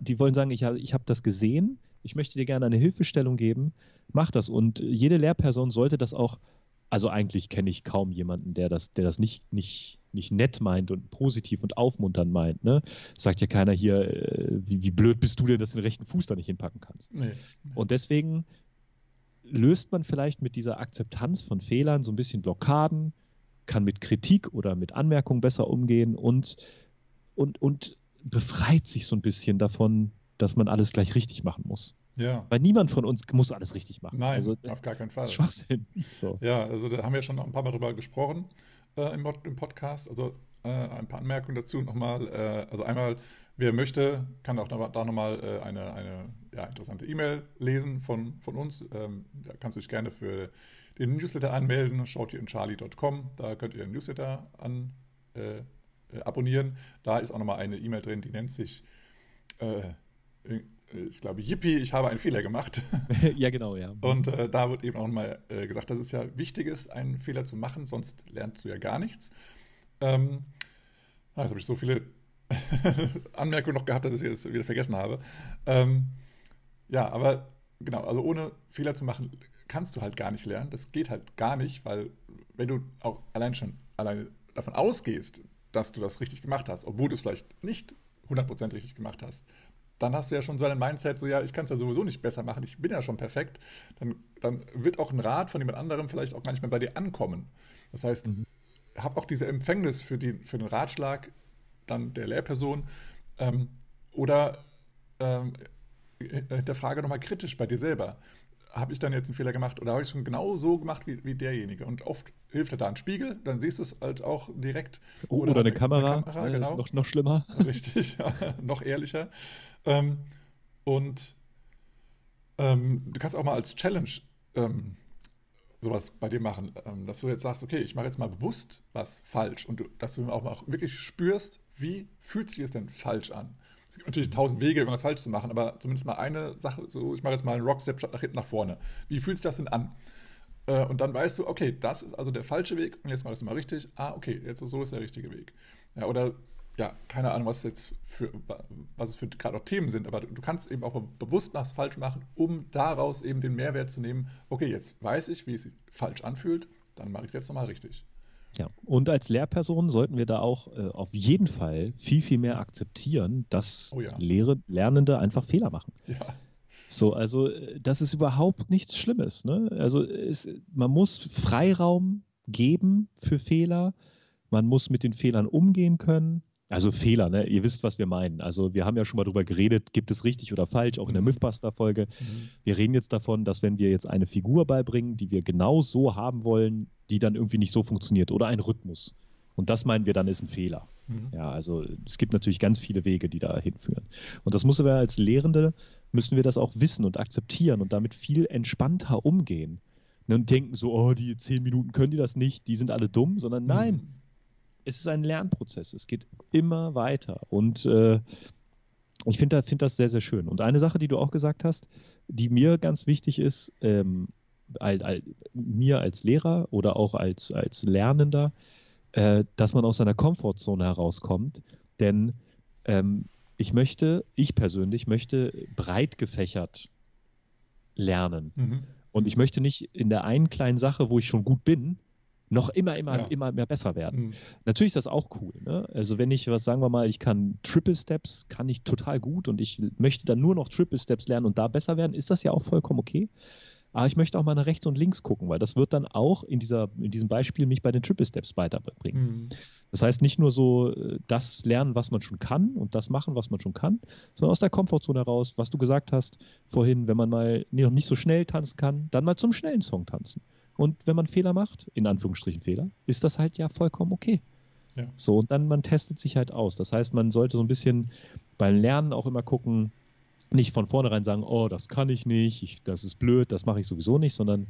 die wollen sagen, ich, ich habe das gesehen, ich möchte dir gerne eine Hilfestellung geben, mach das. Und jede Lehrperson sollte das auch, also eigentlich kenne ich kaum jemanden, der das, der das nicht, nicht, nicht nett meint und positiv und aufmunternd meint. Ne? Sagt ja keiner hier, äh, wie, wie blöd bist du denn, dass du den rechten Fuß da nicht hinpacken kannst. Nee. Und deswegen löst man vielleicht mit dieser Akzeptanz von Fehlern so ein bisschen Blockaden, kann mit Kritik oder mit Anmerkungen besser umgehen und, und, und befreit sich so ein bisschen davon, dass man alles gleich richtig machen muss.
Ja.
Weil niemand von uns muss alles richtig machen.
Nein, also, auf gar keinen Fall.
Schwachsinn.
So. Ja, also da haben wir schon ein paar Mal drüber gesprochen äh, im, im, Podcast. Also äh, ein paar Anmerkungen dazu nochmal. Äh, also einmal, wer möchte, kann auch da, nochmal äh, eine, eine ja, interessante E-Mail lesen von, von uns. Ähm, da kannst du dich gerne für den Newsletter anmelden. Schaut ihr in charlie.com. Da könnt ihr den Newsletter an, äh, äh, abonnieren. Da ist auch nochmal eine E-Mail drin, die nennt sich ich glaube, Yippie, ich habe einen Fehler gemacht. [laughs]
ja, genau, ja.
Und äh, da wird eben auch mal äh, gesagt, dass es ja wichtig ist, einen Fehler zu machen, sonst lernst du ja gar nichts. Ähm, jetzt habe ich so viele [laughs] Anmerkungen noch gehabt, dass ich jetzt wieder vergessen habe. Ähm, ja, aber genau, also ohne Fehler zu machen, kannst du halt gar nicht lernen. Das geht halt gar nicht, weil wenn du auch allein schon alleine davon ausgehst, dass du das richtig gemacht hast, obwohl du es vielleicht nicht 100% richtig gemacht hast, dann hast du ja schon so ein Mindset, so ja, ich kann es ja sowieso nicht besser machen, ich bin ja schon perfekt, dann, dann wird auch ein Rat von jemand anderem vielleicht auch gar nicht mehr bei dir ankommen. Das heißt, mhm. hab auch diese Empfängnis für, die, für den Ratschlag dann der Lehrperson ähm, oder ähm, hinterfrage nochmal kritisch bei dir selber habe ich dann jetzt einen Fehler gemacht oder habe ich es schon genau so gemacht wie, wie derjenige? Und oft hilft da ein Spiegel, dann siehst du es halt auch direkt.
Oder, oder eine, Kamera, eine Kamera genau. noch, noch schlimmer. [laughs]
Richtig, ja, noch ehrlicher. Ähm, und ähm, du kannst auch mal als Challenge ähm, sowas bei dir machen, ähm, dass du jetzt sagst, okay, ich mache jetzt mal bewusst was falsch und du, dass du auch mal wirklich spürst, wie fühlt sich es denn falsch an? Es gibt natürlich tausend Wege, irgendwas falsch zu machen, aber zumindest mal eine Sache, so ich mache jetzt mal einen Rockstep statt nach hinten nach vorne. Wie fühlt sich das denn an? Äh, und dann weißt du, okay, das ist also der falsche Weg und jetzt mach ich es mal richtig. Ah, okay, jetzt so ist der richtige Weg. Ja, oder ja, keine Ahnung, was jetzt für, was es für gerade auch Themen sind, aber du kannst eben auch bewusst was falsch machen, um daraus eben den Mehrwert zu nehmen. Okay, jetzt weiß ich, wie es sich falsch anfühlt, dann mache ich es jetzt nochmal richtig.
Ja, und als Lehrperson sollten wir da auch äh, auf jeden Fall viel, viel mehr akzeptieren, dass oh ja. Lehre, Lernende einfach Fehler machen.
Ja.
So, also das ist überhaupt nichts Schlimmes. Ne? Also es, man muss Freiraum geben für Fehler. Man muss mit den Fehlern umgehen können. Also Fehler, ne? Ihr wisst, was wir meinen. Also wir haben ja schon mal darüber geredet, gibt es richtig oder falsch, auch in der mhm. Mythbuster-Folge. Mhm. Wir reden jetzt davon, dass wenn wir jetzt eine Figur beibringen, die wir genau so haben wollen, die dann irgendwie nicht so funktioniert oder ein Rhythmus. Und das meinen wir dann ist ein Fehler. Mhm. Ja, also es gibt natürlich ganz viele Wege, die da hinführen. Und das müssen wir als Lehrende, müssen wir das auch wissen und akzeptieren und damit viel entspannter umgehen. Ne, und denken so, oh, die zehn Minuten können die das nicht, die sind alle dumm, sondern mhm. nein, mhm es ist ein Lernprozess. Es geht immer weiter. Und äh, ich finde find das sehr, sehr schön. Und eine Sache, die du auch gesagt hast, die mir ganz wichtig ist, ähm, all, all, mir als Lehrer oder auch als, als Lernender, äh, dass man aus seiner Komfortzone herauskommt. Denn ähm, ich möchte, ich persönlich möchte breit gefächert lernen. Mhm. Und ich möchte nicht in der einen kleinen Sache, wo ich schon gut bin, noch immer, immer, ja. immer mehr besser werden. Mhm. Natürlich ist das auch cool. Ne? Also wenn ich was, sagen wir mal, ich kann Triple Steps, kann ich total gut und ich möchte dann nur noch Triple Steps lernen und da besser werden, ist das ja auch vollkommen okay. Aber ich möchte auch mal nach rechts und links gucken, weil das wird dann auch in, dieser, in diesem Beispiel mich bei den Triple Steps weiterbringen. Mhm. Das heißt, nicht nur so äh, das lernen, was man schon kann und das machen, was man schon kann, sondern aus der Komfortzone heraus, was du gesagt hast vorhin, wenn man mal noch nicht so schnell tanzen kann, dann mal zum schnellen Song tanzen. Und wenn man Fehler macht, in Anführungsstrichen Fehler, ist das halt ja vollkommen okay. Ja. So, und dann man testet sich halt aus. Das heißt, man sollte so ein bisschen beim Lernen auch immer gucken, nicht von vornherein sagen, oh, das kann ich nicht, ich, das ist blöd, das mache ich sowieso nicht, sondern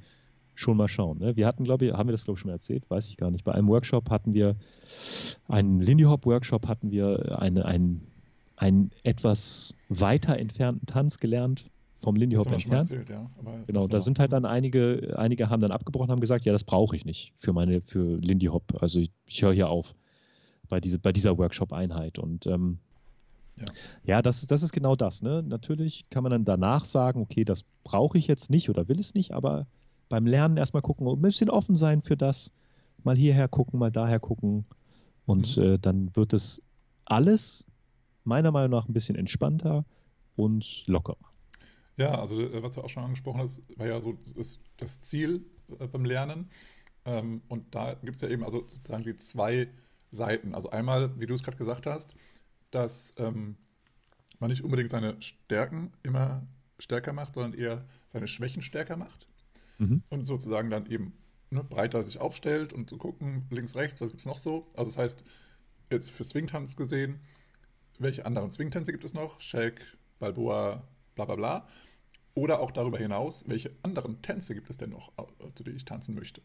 schon mal schauen. Ne? Wir hatten, glaube ich, haben wir das, glaube ich, schon mal erzählt, weiß ich gar nicht. Bei einem Workshop hatten wir, einen Lindy Hop Workshop hatten wir eine, einen, einen etwas weiter entfernten Tanz gelernt vom Lindy Hop entfernt. Erzählt, ja. genau, da sind halt dann einige, einige haben dann abgebrochen, haben gesagt, ja, das brauche ich nicht für meine, für Lindy Hop. Also ich, ich höre hier auf bei, diese, bei dieser Workshop-Einheit. Und ähm, ja, ja das, das ist genau das. Ne? Natürlich kann man dann danach sagen, okay, das brauche ich jetzt nicht oder will es nicht, aber beim Lernen erstmal gucken, ein bisschen offen sein für das, mal hierher gucken, mal daher gucken. Und mhm. äh, dann wird es alles meiner Meinung nach ein bisschen entspannter und lockerer.
Ja, also äh, was du auch schon angesprochen hast, war ja so das, das Ziel äh, beim Lernen. Ähm, und da gibt es ja eben also sozusagen die zwei Seiten. Also einmal, wie du es gerade gesagt hast, dass ähm, man nicht unbedingt seine Stärken immer stärker macht, sondern eher seine Schwächen stärker macht. Mhm. Und sozusagen dann eben ne, breiter sich aufstellt und zu so gucken, links, rechts, was gibt es noch so. Also das heißt, jetzt für Swingtanz gesehen, welche anderen Swingtänze gibt es noch? Shake, Balboa, bla bla bla. Oder auch darüber hinaus, welche anderen Tänze gibt es denn noch, zu denen ich tanzen möchte.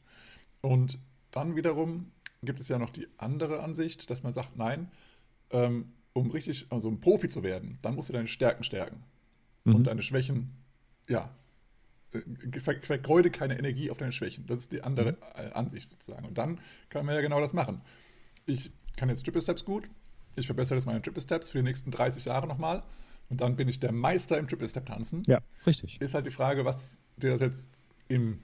Und dann wiederum gibt es ja noch die andere Ansicht, dass man sagt, nein, ähm, um richtig, also um Profi zu werden, dann musst du deine Stärken stärken. Mhm. Und deine Schwächen, ja, äh, vergeude keine Energie auf deine Schwächen. Das ist die andere mhm. Äh, Ansicht sozusagen. Und dann kann man ja genau das machen. Ich kann jetzt Triple Steps gut, ich verbessere jetzt meine Triple Steps für die nächsten 30 Jahre nochmal und dann bin ich der Meister im Triple-Step-Tanzen.
Ja, richtig.
Ist halt die Frage, was dir das jetzt im,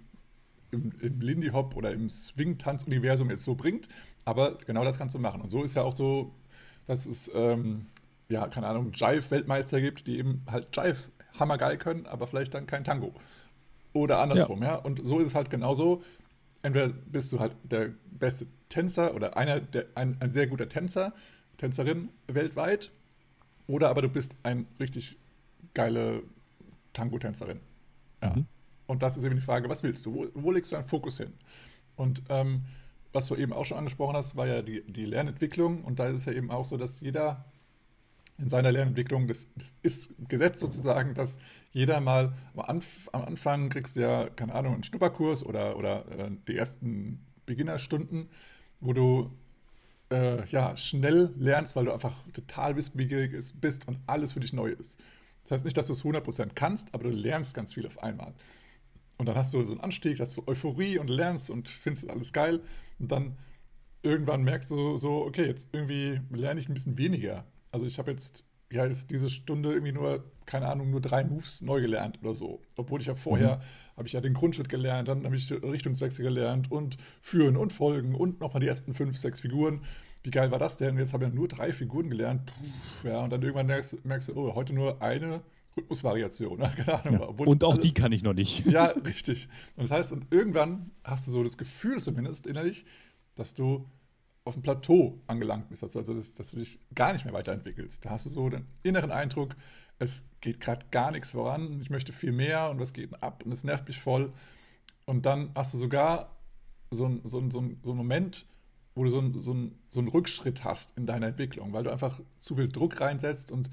im, im Lindy Hop oder im Swing-Tanz-Universum jetzt so bringt. Aber genau das kannst du machen. Und so ist ja auch so, dass es, ähm, ja, keine Ahnung, Jive-Weltmeister gibt, die eben halt Jive hammergeil können, aber vielleicht dann kein Tango. Oder andersrum, ja. ja. Und so ist es halt genauso. Entweder bist du halt der beste Tänzer oder einer der, ein, ein sehr guter Tänzer, Tänzerin weltweit oder aber du bist ein richtig geile Tango-Tänzerin. Ja. Mhm. Und das ist eben die Frage, was willst du? Wo, wo legst du deinen Fokus hin? Und ähm, was du eben auch schon angesprochen hast, war ja die, die Lernentwicklung. Und da ist es ja eben auch so, dass jeder in seiner Lernentwicklung, das, das ist Gesetz sozusagen, dass jeder mal am, Anf am Anfang kriegst du ja, keine Ahnung, einen Schnupperkurs oder, oder äh, die ersten Beginnerstunden, wo du äh, ja, schnell lernst, weil du einfach total wissbegierig bist und alles für dich neu ist. Das heißt nicht, dass du es 100% kannst, aber du lernst ganz viel auf einmal. Und dann hast du so einen Anstieg, hast du Euphorie und lernst und findest alles geil. Und dann irgendwann merkst du so, okay, jetzt irgendwie lerne ich ein bisschen weniger. Also ich habe jetzt ja, ist diese Stunde irgendwie nur, keine Ahnung, nur drei Moves neu gelernt oder so. Obwohl ich ja vorher, mhm. habe ich ja den Grundschritt gelernt, dann habe ich Richtungswechsel gelernt und Führen und Folgen und nochmal die ersten fünf, sechs Figuren. Wie geil war das denn? Jetzt habe ich ja nur drei Figuren gelernt. Puh, ja, und dann irgendwann merkst, merkst, du, oh, heute nur eine Rhythmusvariation. Ne? [laughs]
Keine Ahnung. Ja. Und auch alles, die kann ich noch nicht. [laughs]
Ja, richtig. Und das heißt, und irgendwann hast du so das Gefühl zumindest innerlich, dass du auf dem Plateau angelangt bist, also dass, dass, du dich gar nicht mehr weiterentwickelst. Da hast du so den inneren Eindruck, es geht gerade gar nichts voran, ich möchte viel mehr und was geht ab und es nervt mich voll. Und dann hast du sogar so einen so so ein, so ein Moment, wo du so, ein, so, ein, so einen Rückschritt hast in deiner Entwicklung, weil du einfach zu viel Druck reinsetzt und,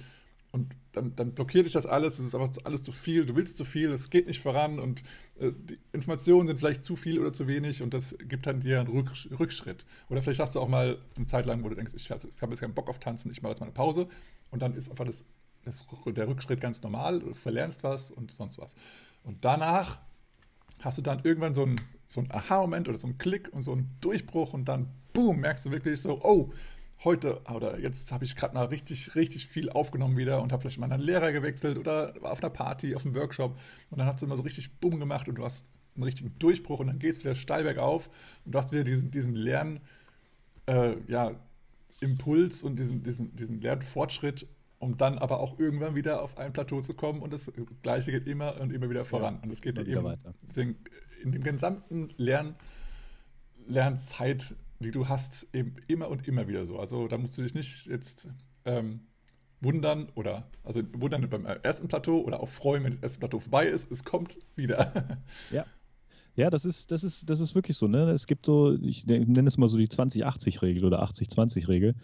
und dann, dann blockiert dich das alles, es ist einfach alles zu viel, du willst zu viel, es geht nicht voran und äh, die Informationen sind vielleicht zu viel oder zu wenig und das gibt dann dir einen Rückschritt. Oder vielleicht hast du auch mal eine Zeit lang, wo du denkst, ich habe hab jetzt keinen Bock auf Tanzen, ich mache jetzt mal eine Pause und dann ist einfach das, das, der Rückschritt ganz normal, du verlernst was und sonst was. Und danach hast du dann irgendwann so einen, so Aha-Moment oder so einen Klick und so einen Durchbruch und dann, boom, merkst du wirklich so, oh, heute oder jetzt habe ich gerade mal richtig, richtig viel aufgenommen wieder und habe vielleicht mal einen Lehrer gewechselt oder war auf einer Party, auf einem Workshop und dann hat es immer so richtig Bumm gemacht und du hast einen richtigen Durchbruch und dann geht es wieder steil bergauf und du hast wieder diesen, diesen Lern, äh, ja, Impuls und diesen, diesen, diesen Lernfortschritt, um dann aber auch irgendwann wieder auf ein Plateau zu kommen und das Gleiche geht immer und immer wieder voran. Ja, und es geht eben weiter. Den, in dem gesamten Lern, Lernzeit die du hast, eben immer und immer wieder so. Also da musst du dich nicht jetzt ähm, wundern oder also wundern beim ersten Plateau oder auch freuen, wenn das erste Plateau vorbei ist. Es kommt wieder. [laughs]
Ja. Ja, das ist, das ist, das ist wirklich so, ne? Es gibt so, ich nenne es mal so die 20-80-Regel oder 80-20-Regel.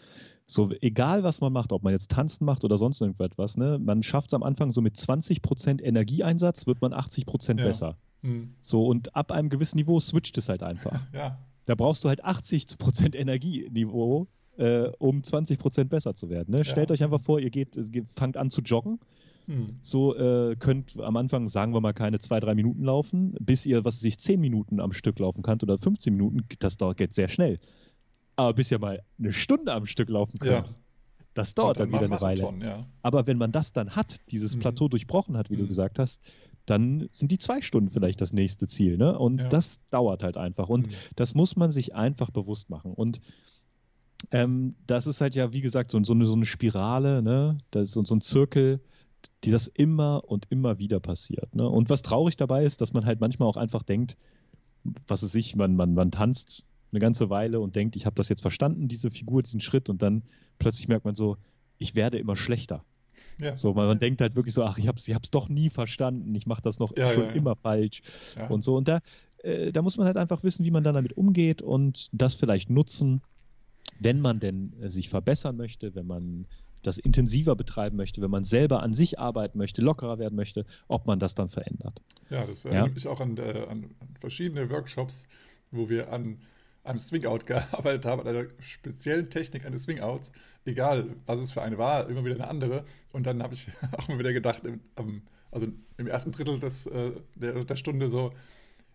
So, egal was man macht, ob man jetzt tanzen macht oder sonst irgendwas, ne? Man schafft es am Anfang so mit 20% Energieeinsatz, wird man 80% ja. besser. Hm. So, und ab einem gewissen Niveau switcht es halt einfach. [laughs]
Ja.
Da brauchst du halt 80% Energieniveau, äh, um 20% besser zu werden. Ne? Ja. Stellt euch einfach vor, ihr geht, fangt an zu joggen. Hm. So äh, könnt am Anfang, sagen wir mal, keine zwei, drei Minuten laufen, bis ihr, was sich zehn Minuten am Stück laufen könnt oder 15 Minuten, das dauert jetzt sehr schnell. Aber bis ihr mal eine Stunde am Stück laufen könnt, ja. das dauert dann, dann wieder eine Weile. Ja. Aber wenn man das dann hat, dieses mhm. Plateau durchbrochen hat, wie mhm. du gesagt hast, dann sind die zwei Stunden vielleicht das nächste Ziel. Ne? Und ja. das dauert halt einfach. Und mhm. das muss man sich einfach bewusst machen. Und ähm, das ist halt ja, wie gesagt, so, so, eine, so eine Spirale, ne? das ist so, so ein Zirkel, die das immer und immer wieder passiert. Ne? Und was traurig dabei ist, dass man halt manchmal auch einfach denkt, was es sich, man, man, man tanzt eine ganze Weile und denkt, ich habe das jetzt verstanden, diese Figur, diesen Schritt, und dann plötzlich merkt man so, ich werde immer schlechter. Ja. So, man, man denkt halt wirklich so, ach, ich habe es ich doch nie verstanden, ich mache das noch ja, schon ja, immer falsch und so. Und da, äh, da muss man halt einfach wissen, wie man dann damit umgeht und das vielleicht nutzen, wenn man denn äh, sich verbessern möchte, wenn man das intensiver betreiben möchte, wenn man selber an sich arbeiten möchte, lockerer werden möchte, ob man das dann verändert.
Ja, das erinnert mich auch an, äh, an verschiedene Workshops, wo wir an einem Swingout gearbeitet habe, an einer speziellen Technik eines Swingouts, egal was es für eine war, immer wieder eine andere. Und dann habe ich [laughs] auch mal wieder gedacht, also im ersten Drittel des, äh, der, der Stunde so,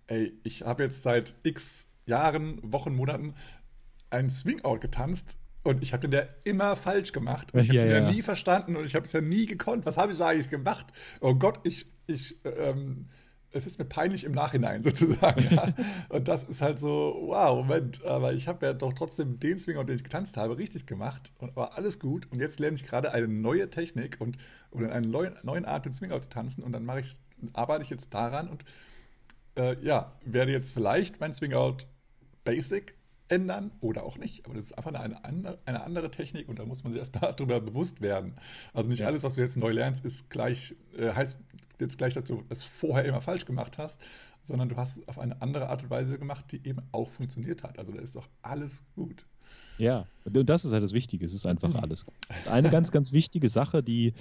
ey, ich habe jetzt seit x Jahren, Wochen, Monaten einen Swingout getanzt und ich habe den ja immer falsch gemacht. Und ich habe ja, den ja, ja nie verstanden und ich habe es ja nie gekonnt. Was habe ich da eigentlich gemacht? Oh Gott, ich, ich ähm, es ist mir peinlich im Nachhinein [laughs] sozusagen. Ja. Und das ist halt so, wow, Moment, aber ich habe ja doch trotzdem den Swinger, den ich getanzt habe, richtig gemacht und war alles gut. Und jetzt lerne ich gerade eine neue Technik und oder eine neue, neuen Art, den Swinger zu tanzen. Und dann mache ich, arbeite ich jetzt daran und äh, ja, werde jetzt vielleicht mein Swingout Basic ändern oder auch nicht. Aber das ist einfach eine, andere, eine andere Technik und da muss man sich erstmal [laughs] darüber bewusst werden. Also nicht ja. alles, was du jetzt neu lernst, ist gleich, äh, heißt jetzt gleich, dass du das vorher immer falsch gemacht hast, sondern du hast es auf eine andere Art und Weise gemacht, die eben auch funktioniert hat. Also da ist doch alles gut.
Ja, und das ist halt das Wichtige, es ist einfach alles gut. Eine ganz, ganz wichtige Sache, die,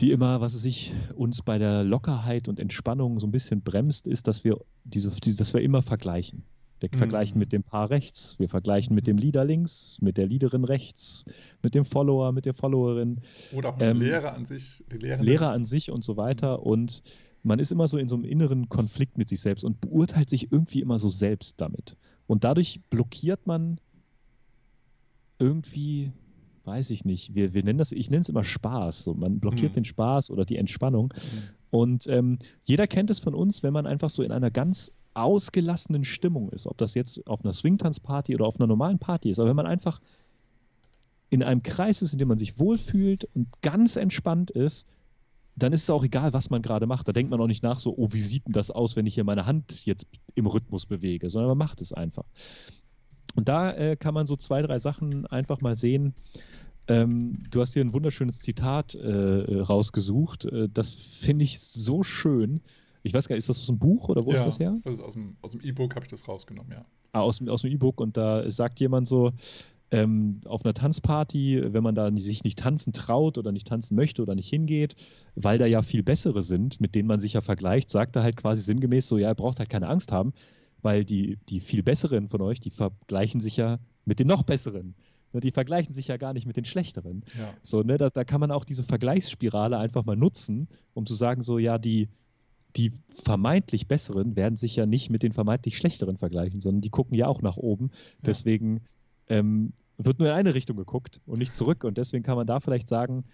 die immer, was es sich uns bei der Lockerheit und Entspannung so ein bisschen bremst, ist, dass wir diese, diese dass wir immer vergleichen. Wir mhm. vergleichen mit dem Paar rechts, wir vergleichen mit dem Leader links, mit der Leaderin rechts, mit dem Follower, mit der Followerin.
Oder auch mit ähm, dem Lehrer an sich.
Lehrer an sich und so weiter. Und man ist immer so in so einem inneren Konflikt mit sich selbst und beurteilt sich irgendwie immer so selbst damit. Und dadurch blockiert man irgendwie, weiß ich nicht, wir, wir nennen das, ich nenne es immer Spaß. So. Man blockiert mhm. den Spaß oder die Entspannung. Mhm. Und ähm, jeder kennt es von uns, wenn man einfach so in einer ganz ausgelassenen Stimmung ist, ob das jetzt auf einer Swingtanzparty oder auf einer normalen Party ist, aber wenn man einfach in einem Kreis ist, in dem man sich wohlfühlt und ganz entspannt ist, dann ist es auch egal, was man gerade macht. Da denkt man auch nicht nach, so, oh, wie sieht denn das aus, wenn ich hier meine Hand jetzt im Rhythmus bewege, sondern man macht es einfach. Und da äh, kann man so zwei, drei Sachen einfach mal sehen. Ähm, du hast hier ein wunderschönes Zitat äh, rausgesucht. Äh, das finde ich so schön. Ich weiß gar nicht, ist das aus dem Buch oder wo
ja,
ist das her?
Das ist aus dem, aus dem E-Book habe ich das rausgenommen, ja.
Ah, aus, aus dem E-Book und da sagt jemand so, ähm, auf einer Tanzparty, wenn man da sich nicht tanzen traut oder nicht tanzen möchte oder nicht hingeht, weil da ja viel bessere sind, mit denen man sich ja vergleicht, sagt er halt quasi sinngemäß so, ja, er braucht halt keine Angst haben, weil die, die viel besseren von euch, die vergleichen sich ja mit den noch besseren. Ne, die vergleichen sich ja gar nicht mit den schlechteren. Ja. So, ne, da, da kann man auch diese Vergleichsspirale einfach mal nutzen, um zu sagen, so, ja, die, die vermeintlich besseren werden sich ja nicht mit den vermeintlich schlechteren vergleichen, sondern die gucken ja auch nach oben. Ja. Deswegen ähm, wird nur in eine Richtung geguckt und nicht zurück. Und deswegen kann man da vielleicht sagen,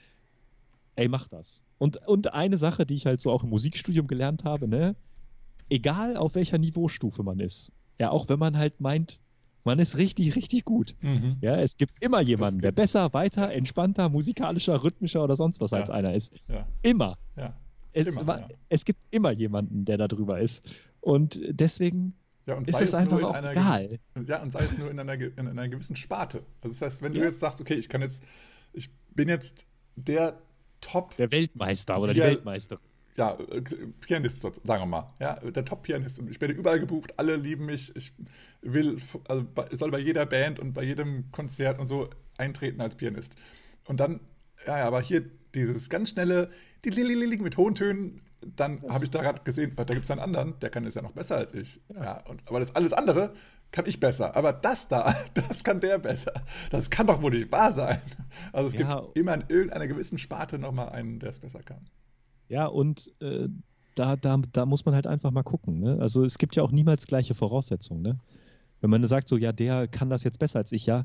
ey, mach das. Und, und eine Sache, die ich halt so auch im Musikstudium gelernt habe, ne, egal auf welcher Niveaustufe man ist, ja, auch wenn man halt meint, man ist richtig, richtig gut. Mhm. Ja, es gibt immer jemanden, der besser, weiter, entspannter, musikalischer, rhythmischer oder sonst was ja. als einer ist. Ja. Immer. Ja. Es, immer, ja. es gibt immer jemanden, der da drüber ist. Und deswegen
ja, und ist sei es, es einfach auch einer, egal. Ja, und sei es nur in einer, in einer gewissen Sparte. Also das heißt, wenn du jetzt sagst, okay, ich kann jetzt, ich bin jetzt der Top.
Der Weltmeister oder die Weltmeisterin
ja, äh, Pianist, sagen wir mal. Ja, der Top-Pianist. Ich werde überall gebucht, alle lieben mich. Ich will, also ich soll bei jeder Band und bei jedem Konzert und so eintreten als Pianist. Und dann, ja, ja aber hier dieses ganz schnelle, die mit hohen Tönen, dann habe ich da gerade gesehen, da gibt es einen anderen, der kann es ja noch besser als ich. Ja, und, aber das alles andere kann ich besser. Aber das da, [laughs] das kann der besser. Das kann doch wohl nicht wahr sein. Also es ja. gibt immer in irgendeiner gewissen Sparte nochmal einen, der es besser kann.
Ja, und äh, da, da, da muss man halt einfach mal gucken. Ne? Also es gibt ja auch niemals gleiche Voraussetzungen. Ne? Wenn man sagt, so, ja, der kann das jetzt besser als ich, ja,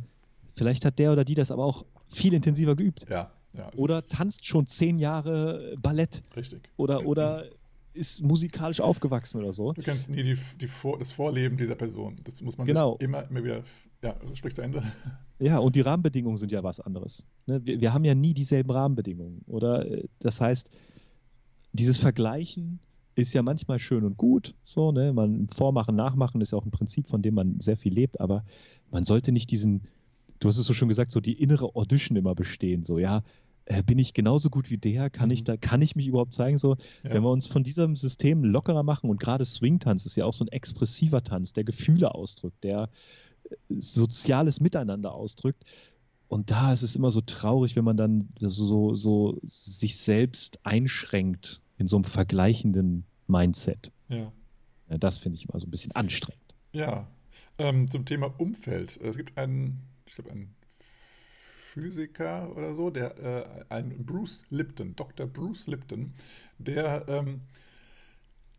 vielleicht hat der oder die das aber auch viel intensiver geübt.
Ja. Ja
oder tanzt schon zehn Jahre Ballett.
Richtig.
Oder, oder ist musikalisch aufgewachsen oder so.
Du kennst nie die, die Vor das Vorleben dieser Person. Das muss man
genau.
immer, immer wieder, ja, sprich zu Ende. [laughs]
Ja, und die Rahmenbedingungen sind ja was anderes. Ne? Wir, wir haben ja nie dieselben Rahmenbedingungen. Oder das heißt, dieses Vergleichen ist ja manchmal schön und gut, so, ne? Man vormachen, nachmachen ist ja auch ein Prinzip, von dem man sehr viel lebt, aber man sollte nicht diesen, du hast es so schon gesagt, so die innere Audition immer bestehen, so, ja, äh, bin ich genauso gut wie der? Kann mhm. ich da, kann ich mich überhaupt zeigen? So, ja. wenn wir uns von diesem System lockerer machen und gerade Swing-Tanz ist ja auch so ein expressiver Tanz, der Gefühle ausdrückt, der äh, soziales Miteinander ausdrückt, und da ist es immer so traurig, wenn man dann so, so sich selbst einschränkt in so einem vergleichenden Mindset.
Ja.
ja das finde ich immer so ein bisschen anstrengend.
Ja. Ähm, zum Thema Umfeld. Es gibt einen, ich glaube, einen Physiker oder so, der äh, ein Bruce Lipton, Dr. Bruce Lipton, der ähm,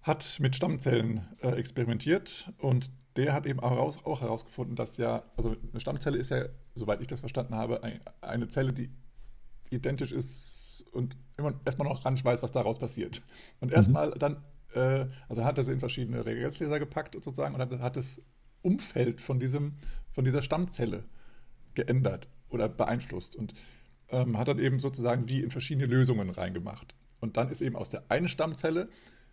hat mit Stammzellen äh, experimentiert und der hat eben auch, heraus, auch herausgefunden, dass ja, also eine Stammzelle ist ja, soweit ich das verstanden habe, ein, eine Zelle, die identisch ist und immer erstmal noch gar nicht weiß, was daraus passiert. Und erstmal mhm. dann, äh, also hat er sie in verschiedene Reagenzgläser gepackt sozusagen und hat, hat das Umfeld von, diesem, von dieser Stammzelle geändert oder beeinflusst und ähm, hat dann eben sozusagen die in verschiedene Lösungen reingemacht. Und dann ist eben aus der einen Stammzelle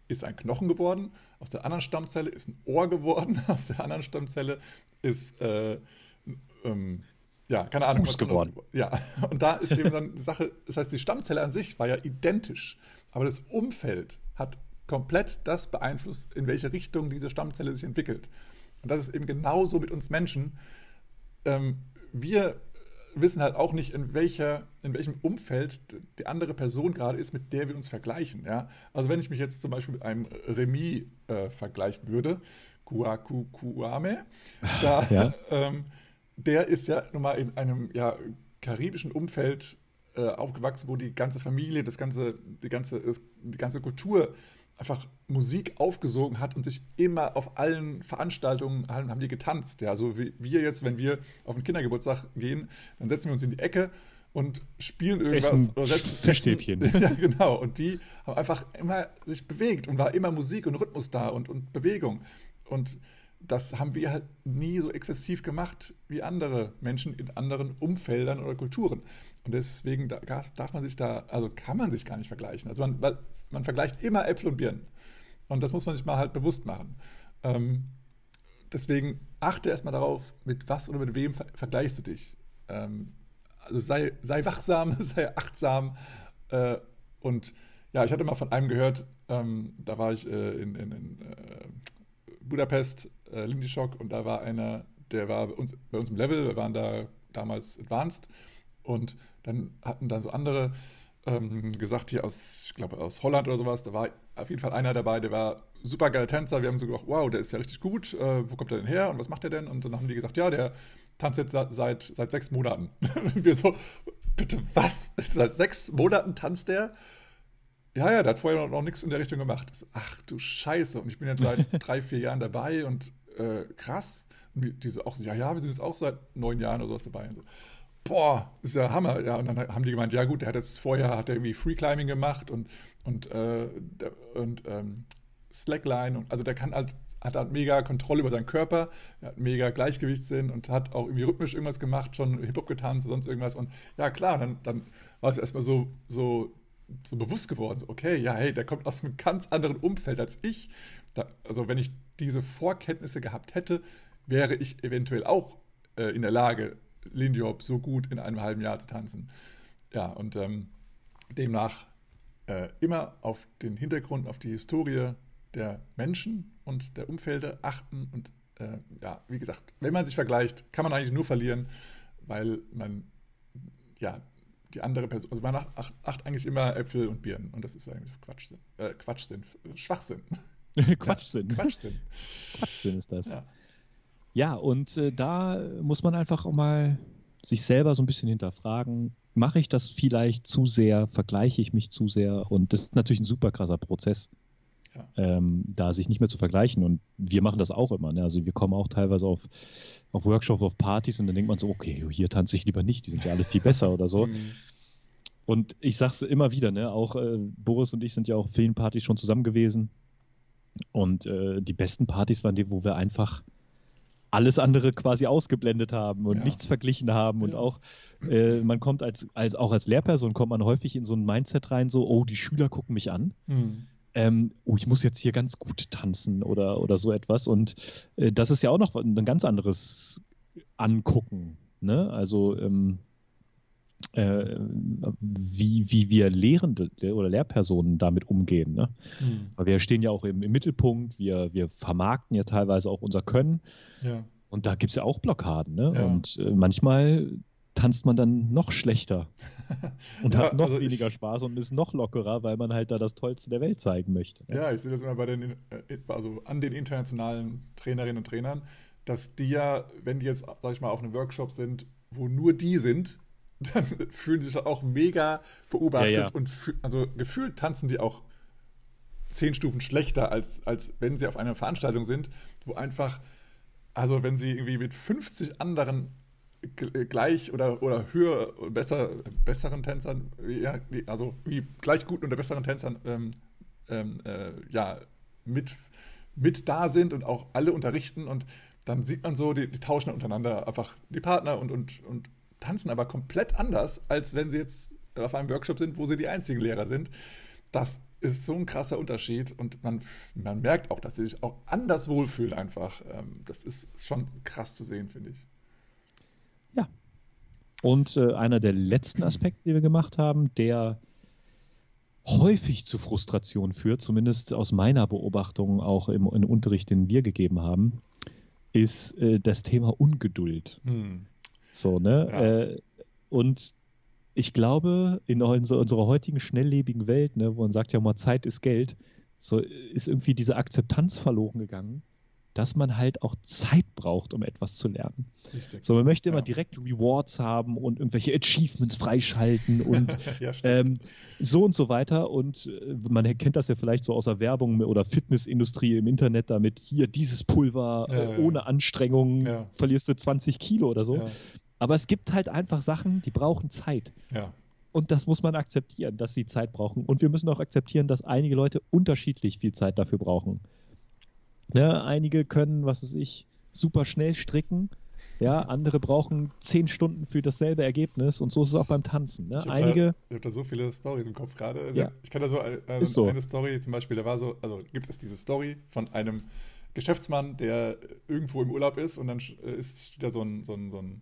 ist ein Knochen geworden, aus der anderen Stammzelle ist ein Ohr geworden, [laughs] aus der anderen Stammzelle ist, äh, ähm, ja, keine Ahnung.
Fuß geworden.
Das, ja, [laughs] und da ist eben dann die Sache, das heißt, die Stammzelle an sich war ja identisch, aber das Umfeld hat komplett das beeinflusst, in welche Richtung diese Stammzelle sich entwickelt. Und das ist eben genauso mit uns Menschen. Ähm, wir wissen halt auch nicht, in, welcher, in welchem Umfeld die andere Person gerade ist, mit der wir uns vergleichen. Ja? Also wenn ich mich jetzt zum Beispiel mit einem Remi äh, vergleichen würde, Kuaku Kuame, da, ja. [laughs] ähm, der ist ja nun mal in einem ja, karibischen Umfeld äh, aufgewachsen, wo die ganze Familie, das ganze, die, ganze, die ganze Kultur einfach Musik aufgesogen hat und sich immer auf allen Veranstaltungen haben, haben die getanzt. Ja, so wie wir jetzt, wenn wir auf einen Kindergeburtstag gehen, dann setzen wir uns in die Ecke und spielen irgendwas
oder setzen Fischstäbchen. [laughs]
Ja, genau. Und die haben einfach immer sich bewegt und war immer Musik und Rhythmus da und, und Bewegung. Und das haben wir halt nie so exzessiv gemacht wie andere Menschen in anderen Umfeldern oder Kulturen. Und deswegen darf man sich da, also kann man sich gar nicht vergleichen. Also man, weil man vergleicht immer Äpfel und Birnen. Und das muss man sich mal halt bewusst machen. Ähm, deswegen achte erstmal darauf, mit was oder mit wem ver vergleichst du dich. Ähm, also sei, sei wachsam, [laughs] sei achtsam. Äh, und ja, ich hatte mal von einem gehört, ähm, da war ich äh, in, in, in äh, Budapest, äh, Lindischock, und da war einer, der war bei uns, bei uns im Level, wir waren da damals advanced. Und dann hatten dann so andere ähm, gesagt, hier aus, ich glaube, aus Holland oder sowas, da war auf jeden Fall einer dabei, der war super geiler Tänzer. Wir haben so gedacht, wow, der ist ja richtig gut. Äh, wo kommt er denn her und was macht er denn? Und dann haben die gesagt, ja, der tanzt jetzt seit, seit sechs Monaten. [laughs] wir so, bitte was? [laughs] Seit sechs Monaten tanzt der? Ja, ja, der hat vorher noch, noch nichts in der Richtung gemacht. So, ach du Scheiße. Und ich bin jetzt seit [laughs] drei, vier Jahren dabei und äh, krass. Und die so auch so, ja, ja, wir sind jetzt auch seit neun Jahren oder sowas dabei. Und so, boah, ist ja Hammer. Ja, und dann haben die gemeint, ja gut, der hat jetzt vorher hat er irgendwie Free Climbing gemacht und, und, äh, und ähm, Slackline. Und, also der kann halt, hat halt mega Kontrolle über seinen Körper, er hat mega Gleichgewichtssinn und hat auch irgendwie rhythmisch irgendwas gemacht, schon Hip-Hop getanzt oder sonst irgendwas. Und ja, klar, dann, dann war es erstmal so, so, so bewusst geworden, so, okay, ja, hey, der kommt aus einem ganz anderen Umfeld als ich. Da, also wenn ich diese Vorkenntnisse gehabt hätte, wäre ich eventuell auch äh, in der Lage, Lindy Hop so gut in einem halben Jahr zu tanzen. Ja, und ähm, demnach äh, immer auf den Hintergrund, auf die Historie der Menschen und der Umfelder achten. Und äh, ja, wie gesagt, wenn man sich vergleicht, kann man eigentlich nur verlieren, weil man ja die andere Person, also man acht, acht eigentlich immer Äpfel und Birnen und das ist eigentlich Quatschsinn. Äh, Quatschsinn, Schwachsinn. [laughs]
Quatschsinn. Ja, Quatschsinn. Quatschsinn ist das. Ja. Ja, und äh, da muss man einfach auch mal sich selber so ein bisschen hinterfragen, mache ich das vielleicht zu sehr, vergleiche ich mich zu sehr und das ist natürlich ein super krasser Prozess, ja. ähm, da sich nicht mehr zu vergleichen und wir machen das auch immer, ne? also wir kommen auch teilweise auf, auf Workshops, auf Partys und dann denkt man so, okay, hier tanze ich lieber nicht, die sind ja alle viel besser oder so. [laughs] Mhm. Und ich sage es immer wieder, ne? auch äh, Boris und ich sind ja auf vielen Partys schon zusammen gewesen und äh, die besten Partys waren die, wo wir einfach alles andere quasi ausgeblendet haben und ja. nichts verglichen haben. Und ja. auch, äh, man kommt als, als, auch als Lehrperson kommt man häufig in so ein Mindset rein, so, oh, die Schüler gucken mich an. Mhm. Ähm, oh, ich muss jetzt hier ganz gut tanzen oder, oder so etwas. Und äh, das ist ja auch noch ein ganz anderes Angucken. Ne? Also ähm, äh, wie, wie wir Lehrende oder Lehrpersonen damit umgehen. Ne? Mhm. Weil wir stehen ja auch im, im, Mittelpunkt, wir, wir vermarkten ja teilweise auch unser Können. Ja. Und da gibt es ja auch Blockaden. Ne? Ja. Und äh, manchmal tanzt man dann noch schlechter [laughs] und ja, hat noch also weniger ich, Spaß und ist noch lockerer, weil man halt da das Tollste der Welt zeigen möchte.
Ne? Ja, ich sehe das immer bei den, äh, also an den internationalen Trainerinnen und Trainern, dass die ja, wenn die jetzt, sag ich mal, auf einem Workshop sind, wo nur die sind, [laughs] dann fühlen sie sich auch mega beobachtet ja, ja. und also gefühlt tanzen die auch zehn Stufen schlechter, als, als wenn sie auf einer Veranstaltung sind, wo einfach, also wenn sie irgendwie mit 50 anderen äh, gleich oder, oder höher, besser, besseren Tänzern, ja, also wie gleich guten oder besseren Tänzern, ähm, ähm, äh, ja, mit, mit da sind und auch alle unterrichten und dann sieht man so, die, die tauschen untereinander einfach die Partner und, und, und tanzen aber komplett anders, als wenn sie jetzt auf einem Workshop sind, wo sie die einzigen Lehrer sind. Das ist so ein krasser Unterschied und man, man merkt auch, dass sie sich auch anders wohlfühlen einfach. Ähm, das ist schon krass zu sehen, finde ich.
Ja. Und äh, einer der letzten Aspekte, die wir gemacht haben, der häufig zu Frustration führt, zumindest aus meiner Beobachtung auch im, im Unterricht, den wir gegeben haben, ist äh, das Thema Ungeduld. Hm. So, ne? Ja. Äh, und ich glaube, in unserer, heutigen schnelllebigen Welt, ne, wo man sagt ja mal, Zeit ist Geld, so ist irgendwie diese Akzeptanz verloren gegangen, dass man halt auch Zeit braucht, um etwas zu lernen. Richtig. So, man möchte immer ja. direkt Rewards haben und irgendwelche Achievements freischalten und [laughs] ja, ähm, so und so weiter. Und äh, man kennt das ja vielleicht so aus der Werbung oder Fitnessindustrie im Internet damit, hier dieses Pulver ja, äh, ohne Anstrengung verlierst du 20 Kilo oder so. Aber es gibt halt einfach Sachen, die brauchen Zeit. Ja. Und das muss man akzeptieren, dass sie Zeit brauchen. Und wir müssen auch akzeptieren, dass einige Leute unterschiedlich viel Zeit dafür brauchen. Ja, einige können, was weiß ich, super schnell stricken. Ja, andere brauchen zehn Stunden für dasselbe Ergebnis und so ist es auch beim Tanzen. Ne?
Ich habe
Einige.
da, ich hab da so viele Stories im Kopf gerade. Also
Ja.
Ich kann da so, äh,
Ist so.
eine Story zum Beispiel, da war so, also gibt es diese Story von einem Geschäftsmann, der irgendwo im Urlaub ist und dann äh, ist, steht da so ein, so ein, so ein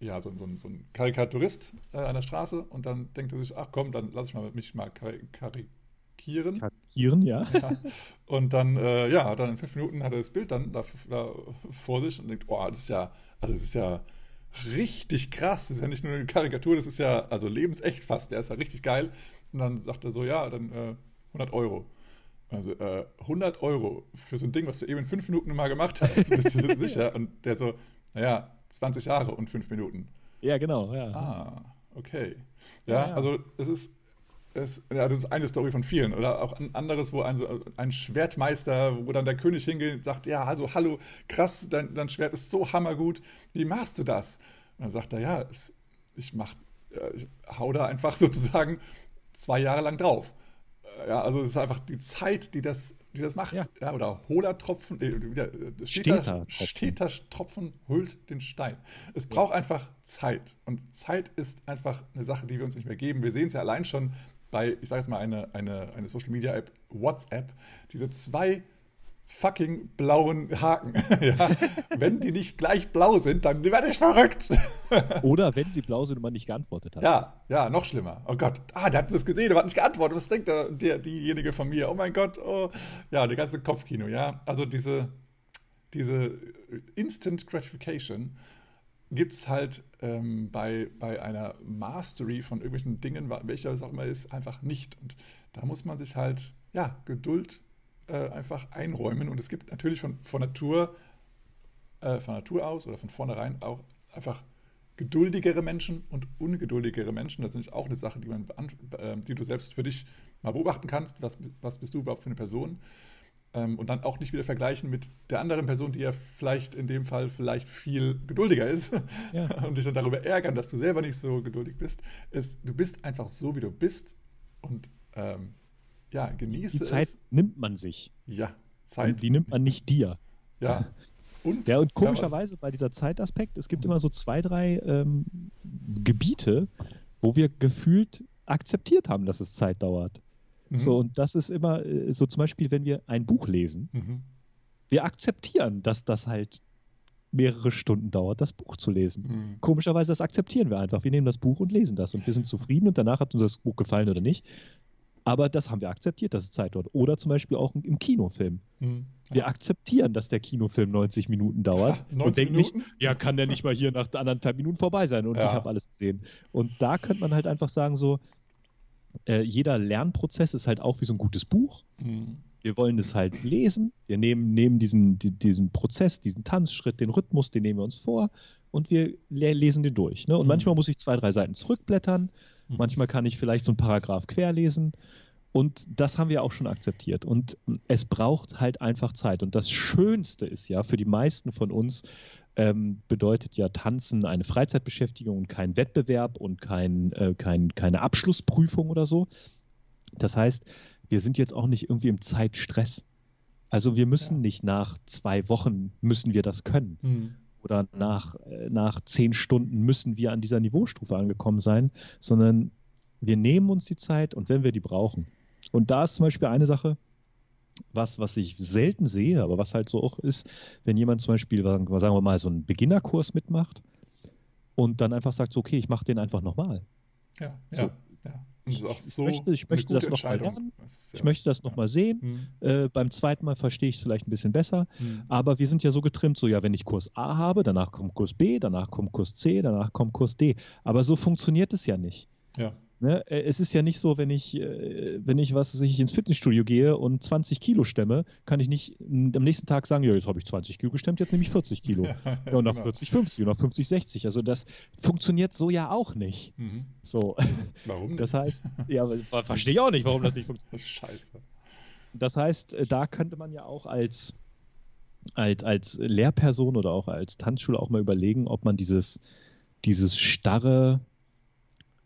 ja, so, ein- so, so ein Karikaturist äh, an der Straße und dann denkt er sich, ach komm, dann lass ich mal mich mal kari karikieren.
Karikieren, ja.
Ja. Und dann, äh, ja, dann in fünf Minuten hat er das Bild dann da, da vor sich und denkt, oh, das ist ja, also das ist ja richtig krass. Das ist ja nicht nur eine Karikatur, das ist ja also lebensecht fast. Der ist ja richtig geil. Und dann sagt er so, ja, dann äh, 100 Euro. Also äh, 100 Euro für so ein Ding, was du eben in fünf Minuten mal gemacht hast, bist du [laughs] sicher? Und der so, naja, 20 Jahre und fünf Minuten.
Ja, genau, ja.
Ah, okay. Ja,
Ja, ja.
also es ist, es, ja, das ist eine Story von vielen. Oder auch ein anderes, wo ein, ein Schwertmeister, wo dann der König hingeht und sagt, ja, also hallo, krass, dein, dein Schwert ist so hammergut, wie machst du das? Und dann sagt er, ja, es, ich mach, ich hau da einfach [laughs] sozusagen zwei Jahre lang drauf. Ja, also es ist einfach die Zeit, die das, die das macht.
Ja.
Ja, oder hohler Tropfen, äh, äh, steter,
Tropfen.
steter Tropfen holt den Stein. Es braucht einfach Zeit. Und Zeit ist einfach eine Sache, die wir uns nicht mehr geben. Wir sehen es ja allein schon bei, ich sage jetzt mal, eine, eine, eine Social Media App, WhatsApp, diese zwei fucking blauen Haken. [laughs] ja, wenn die nicht gleich blau sind, dann werde ich verrückt. [laughs]
Oder wenn sie blau sind und man nicht geantwortet hat.
Ja, ja, noch schlimmer. Oh Gott, ah, der hat das gesehen, der hat nicht geantwortet. Was denkt der, der, diejenige von mir? Oh mein Gott, oh. Ja, der ganze Kopfkino, ja. Also diese, diese Instant Gratification gibt es halt ähm, bei, bei einer Mastery von irgendwelchen Dingen, welcher es auch immer ist, einfach nicht. Und da muss man sich halt, ja, Geduld äh, einfach einräumen. Und es gibt natürlich von, von Natur, äh, von Natur aus oder von vornherein auch einfach geduldigere Menschen und ungeduldigere Menschen. Das ist nämlich auch eine Sache, die, man, äh, die du selbst für dich mal beobachten kannst. Was, was bist du überhaupt für eine Person? Ähm, und dann auch nicht wieder vergleichen mit der anderen Person, die ja vielleicht in dem Fall vielleicht viel geduldiger ist [laughs]
Ja.
und dich dann darüber ärgern, dass du selber nicht so geduldig bist. Es, du bist einfach so, wie du bist und ähm, ja, genieße
Die Zeit
es.
nimmt man sich.
Ja,
Und
Zeit.
die nimmt man nicht dir.
Ja. Und,
Ja, und komischerweise bei dieser Zeitaspekt, es gibt immer so zwei, drei ähm, Gebiete, wo wir gefühlt akzeptiert haben, dass es Zeit dauert.
Mhm.
So, und das ist immer äh, so zum Beispiel, wenn wir ein Buch lesen,
Mhm.
wir akzeptieren, dass das halt mehrere Stunden dauert, das Buch zu lesen.
Mhm.
Komischerweise, das akzeptieren wir einfach. Wir nehmen das Buch und lesen das und wir sind zufrieden und danach hat uns das Buch gefallen oder nicht. Aber das haben wir akzeptiert, dass es Zeit dauert. Oder zum Beispiel auch im Kinofilm.
Mhm.
Wir akzeptieren, dass der Kinofilm 90 Minuten dauert [laughs]
Ja, 90
und denken nicht, ja, kann der nicht mal hier nach anderthalb Minuten vorbei sein und
Ja.
ich habe alles gesehen. Und da könnte man halt einfach sagen, so, äh, jeder Lernprozess ist halt auch wie so ein gutes Buch.
Mhm.
Wir wollen es halt lesen. Wir nehmen, nehmen diesen, die, diesen Prozess, diesen Tanzschritt, den Rhythmus, den nehmen wir uns vor und wir le lesen den durch. Ne? Und
Mhm.
manchmal muss ich zwei, drei Seiten zurückblättern.
Mhm.
Manchmal kann ich vielleicht so einen Paragraph querlesen. Und das haben wir auch schon akzeptiert. Und es braucht halt einfach Zeit. Und das Schönste ist ja, für die meisten von uns ähm, bedeutet ja Tanzen eine Freizeitbeschäftigung und kein Wettbewerb und kein, äh, kein, keine Abschlussprüfung oder so. Das heißt, wir sind jetzt auch nicht irgendwie im Zeitstress. Also wir müssen
Ja.
nicht nach zwei Wochen müssen wir das können
Mhm.
Oder nach, äh, nach zehn Stunden müssen wir an dieser Niveaustufe angekommen sein, sondern wir nehmen uns die Zeit und wenn wir die brauchen. Und da ist zum Beispiel eine Sache, was, was ich selten sehe, aber was halt so auch ist, wenn jemand zum Beispiel, sagen sagen wir mal, so einen Beginnerkurs mitmacht und dann einfach sagt, so, okay, ich mache den einfach nochmal.
Ja,
So.
ja, ja.
Ich-
so
möchte- ich möchte das
gute
noch mal
Entscheidung.
lernen.
Das
Ich möchte das nochmal sehen.
Mhm.
Äh, beim zweiten Mal verstehe ich es vielleicht ein bisschen besser.
Mhm.
Aber wir sind ja so getrimmt, so ja, wenn ich Kurs A habe, danach kommt Kurs B, danach kommt Kurs C, danach kommt Kurs D. Aber so funktioniert es ja nicht.
Ja.
Ne? Äh, Es ist ja nicht so, wenn ich, äh, wenn ich was ich ins Fitnessstudio gehe und 20 Kilo stemme, kann ich nicht am nächsten Tag sagen, ja, jetzt habe ich 20 Kilo gestemmt, jetzt nehme ich 40 Kilo. [laughs] Ja, und nach
genau.
40, 50 und nach 50, 60. Also das funktioniert so ja auch nicht.
Mhm.
So,
Warum nicht?
das heißt, ja, verstehe ich auch nicht, warum das nicht funktioniert. [laughs]
Scheiße.
Das heißt, äh, da könnte man ja auch als, als, als Lehrperson oder auch als Tanzschule auch mal überlegen, ob man dieses, dieses starre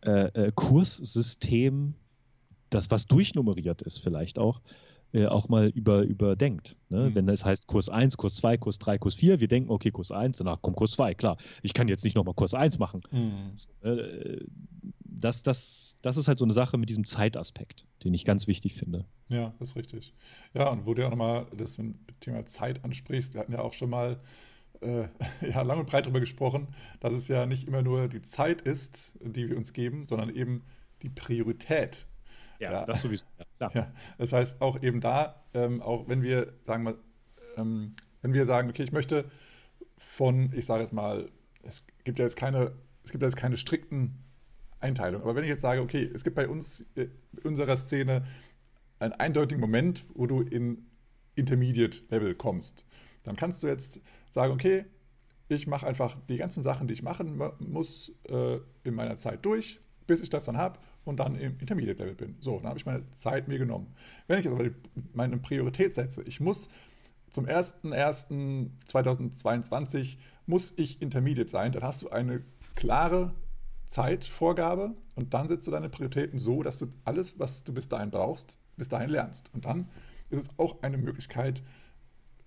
äh, äh, Kurssystem, das was durchnummeriert ist, vielleicht auch, äh, auch mal über, überdenkt. Ne? Mhm. Wenn es heißt Kurs 1, Kurs 2, Kurs 3, Kurs 4, wir denken, okay, Kurs 1, danach kommt Kurs 2, klar. Ich kann jetzt nicht nochmal Kurs 1 machen. Mhm. Äh, das, das, das ist halt so eine Sache mit diesem Zeitaspekt, den ich ganz wichtig finde.
Ja, das ist richtig. Ja, und wo du ja nochmal das Thema Zeit ansprichst, wir hatten ja auch schon mal äh, [laughs] ja, lang und breit darüber gesprochen, dass es ja nicht immer nur die Zeit ist, die wir uns geben, sondern eben die Priorität.
Ja, ja. das sowieso.
Ja, ja, das heißt auch eben da, ähm, auch wenn wir sagen mal, ähm, wenn wir sagen, okay, ich möchte von, ich sage jetzt mal, es gibt ja jetzt keine, es gibt ja jetzt keine strikten Einteilungen, aber wenn ich jetzt sage, okay, es gibt bei uns, in äh, unserer Szene einen eindeutigen Moment, wo du in Intermediate Level kommst, dann kannst du jetzt sagen, okay, ich mache einfach die ganzen Sachen, die ich machen muss, äh, in meiner Zeit durch, bis ich das dann habe und dann im Intermediate-Level bin. So, dann habe ich meine Zeit mir genommen. Wenn ich jetzt aber die, meine Priorität setze, ich muss zum 01.01.2022 muss ich Intermediate sein, dann hast du eine klare Zeitvorgabe und dann setzt du deine Prioritäten so, dass du alles, was du bis dahin brauchst, bis dahin lernst. Und dann ist es auch eine Möglichkeit,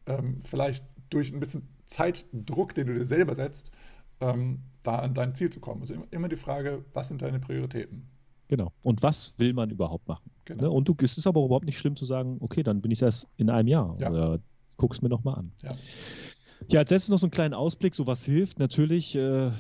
ähm, vielleicht durch ein bisschen Zeitdruck, den du dir selber setzt, ähm, da an dein Ziel zu kommen. Also immer die Frage, was sind deine Prioritäten?
Genau. Und was will man überhaupt machen? Genau. Ne? Und du, es ist aber überhaupt nicht schlimm zu sagen, okay, dann bin ich erst in einem Jahr. Ja. Oder guck's mir nochmal an. Ja. ja, als letztes noch so einen kleinen Ausblick, so was hilft. Natürlich äh,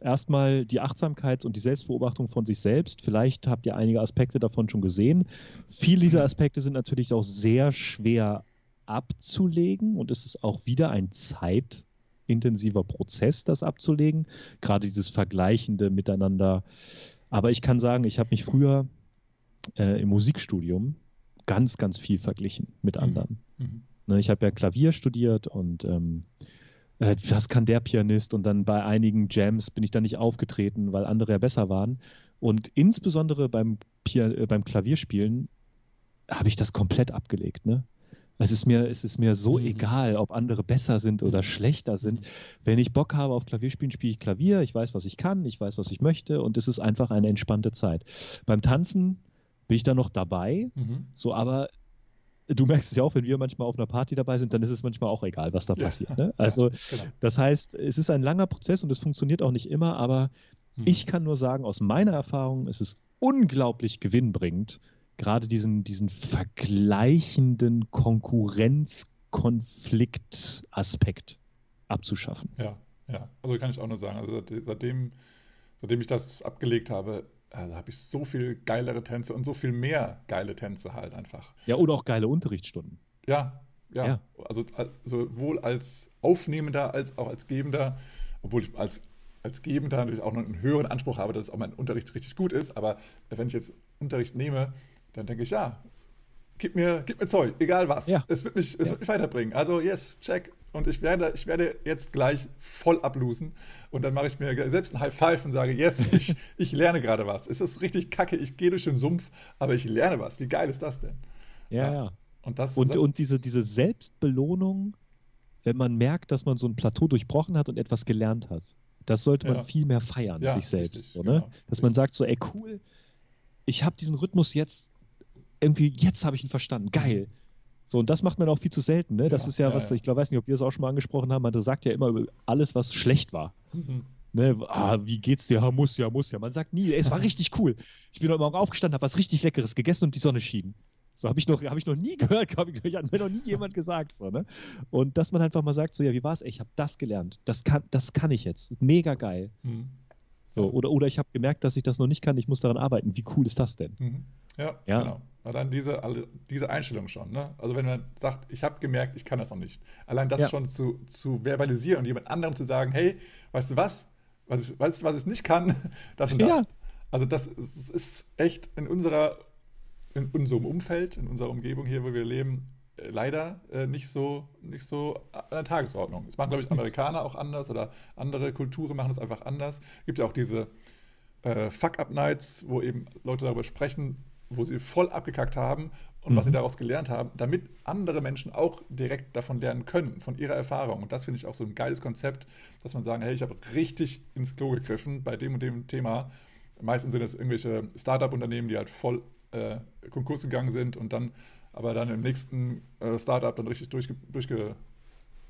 erstmal die Achtsamkeit und die Selbstbeobachtung von sich selbst. Vielleicht habt ihr einige Aspekte davon schon gesehen. Viele dieser Aspekte sind natürlich auch sehr schwer abzulegen und es ist auch wieder ein zeitintensiver Prozess, das abzulegen. Gerade dieses Vergleichende miteinander. Aber ich kann sagen, ich habe mich früher äh, im Musikstudium ganz, ganz viel verglichen mit mhm. anderen. Mhm. Ne, ich habe ja Klavier studiert und ähm, äh, was kann der Pianist? Und dann bei einigen Jams bin ich dann nicht aufgetreten, weil andere ja besser waren. Und insbesondere beim, Pian äh, beim Klavierspielen habe ich das komplett abgelegt. Ne? Es ist mir, es ist mir so mhm. egal, ob andere besser sind oder mhm. schlechter sind. Mhm. Wenn ich Bock habe auf Klavierspielen, spiele ich Klavier. Ich weiß, was ich kann, ich weiß, was ich möchte und es ist einfach eine entspannte Zeit. Beim Tanzen bin ich da noch dabei, mhm. so aber du merkst es ja auch, wenn wir manchmal auf einer Party dabei sind, dann ist es manchmal auch egal, was da ja. passiert. Ne? Also, ja, genau. das heißt, es ist ein langer Prozess und es funktioniert auch nicht immer, aber mhm. ich kann nur sagen, aus meiner Erfahrung ist es unglaublich gewinnbringend, gerade diesen, diesen vergleichenden Konkurrenzkonfliktaspekt abzuschaffen.
Ja, ja. Also kann ich auch nur sagen, also seitdem, seitdem ich das abgelegt habe, also habe ich so viel geilere Tänze und so viel mehr geile Tänze halt einfach.
Ja, oder auch geile Unterrichtsstunden.
Ja, ja. ja. Also als, sowohl als Aufnehmender als auch als Gebender, obwohl ich als, als Gebender natürlich auch noch einen höheren Anspruch habe, dass auch mein Unterricht richtig gut ist. Aber wenn ich jetzt Unterricht nehme, dann denke ich, ja, gib mir, gib mir Zeug, egal was. Ja. Es, wird mich, es ja. wird mich weiterbringen. Also, yes, check. Und ich werde, ich werde jetzt gleich voll ablosen. Und dann mache ich mir selbst ein High Five und sage, yes, ich, [laughs] ich lerne gerade was. Es ist richtig kacke, ich gehe durch den Sumpf, aber ich lerne was. Wie geil ist das denn?
Ja, ja. Und, das und, und diese, diese Selbstbelohnung, wenn man merkt, dass man so ein Plateau durchbrochen hat und etwas gelernt hat. Das sollte man ja. viel mehr feiern, ja, sich selbst. Richtig, so, ne? Genau, Dass richtig. man sagt so, ey cool, ich habe diesen Rhythmus jetzt irgendwie, jetzt habe ich ihn verstanden. Geil. So, und das macht man auch viel zu selten. Ne? Das ja, ist ja, ja was, ich glaube, weiß nicht, ob wir es auch schon mal angesprochen haben, man sagt ja immer über alles, was schlecht war. Mhm. Ne, ah, wie geht's dir? Ja, muss ja, muss ja. Man sagt nie, ey, es war [laughs] richtig cool. Ich bin heute Morgen aufgestanden, habe was richtig Leckeres gegessen und die Sonne schien. So habe ich noch, habe ich noch nie [laughs] gehört, habe ich, hat mir noch nie jemand gesagt. So, ne? Und dass man einfach mal sagt, so ja, wie war es? Ich habe das gelernt. Das kann, das kann ich jetzt. Mega geil. Mhm. So, oder, oder ich habe gemerkt, dass ich das noch nicht kann, ich muss daran arbeiten. Wie cool ist das denn?
Mhm. Ja, ja, genau. Dann diese, diese Einstellung schon. Ne? Also wenn man sagt, ich habe gemerkt, ich kann das noch nicht. Allein das ja. schon zu, zu verbalisieren und jemand anderem zu sagen, hey, weißt du was? Was ich, weißt du, was ich nicht kann? [laughs] Das und das. Ja. Also das ist, ist echt in unserer, in unserem Umfeld, in unserer Umgebung hier, wo wir leben, leider äh, nicht, so, nicht so an der Tagesordnung. Das machen, glaube ich, Amerikaner auch anders oder andere Kulturen machen es einfach anders. Es gibt ja auch diese äh, Fuck-Up-Nights, wo eben Leute darüber sprechen, wo sie voll abgekackt haben und mhm. was sie mhm. daraus gelernt haben, damit andere Menschen auch direkt davon lernen können, von ihrer Erfahrung. Und das finde ich auch so ein geiles Konzept, dass man sagen, hey, ich habe richtig ins Klo gegriffen bei dem und dem Thema. Meistens sind es irgendwelche Startup-Unternehmen, die halt voll äh, Konkurs gegangen sind und dann aber dann im nächsten äh, Startup dann richtig durchge, durchge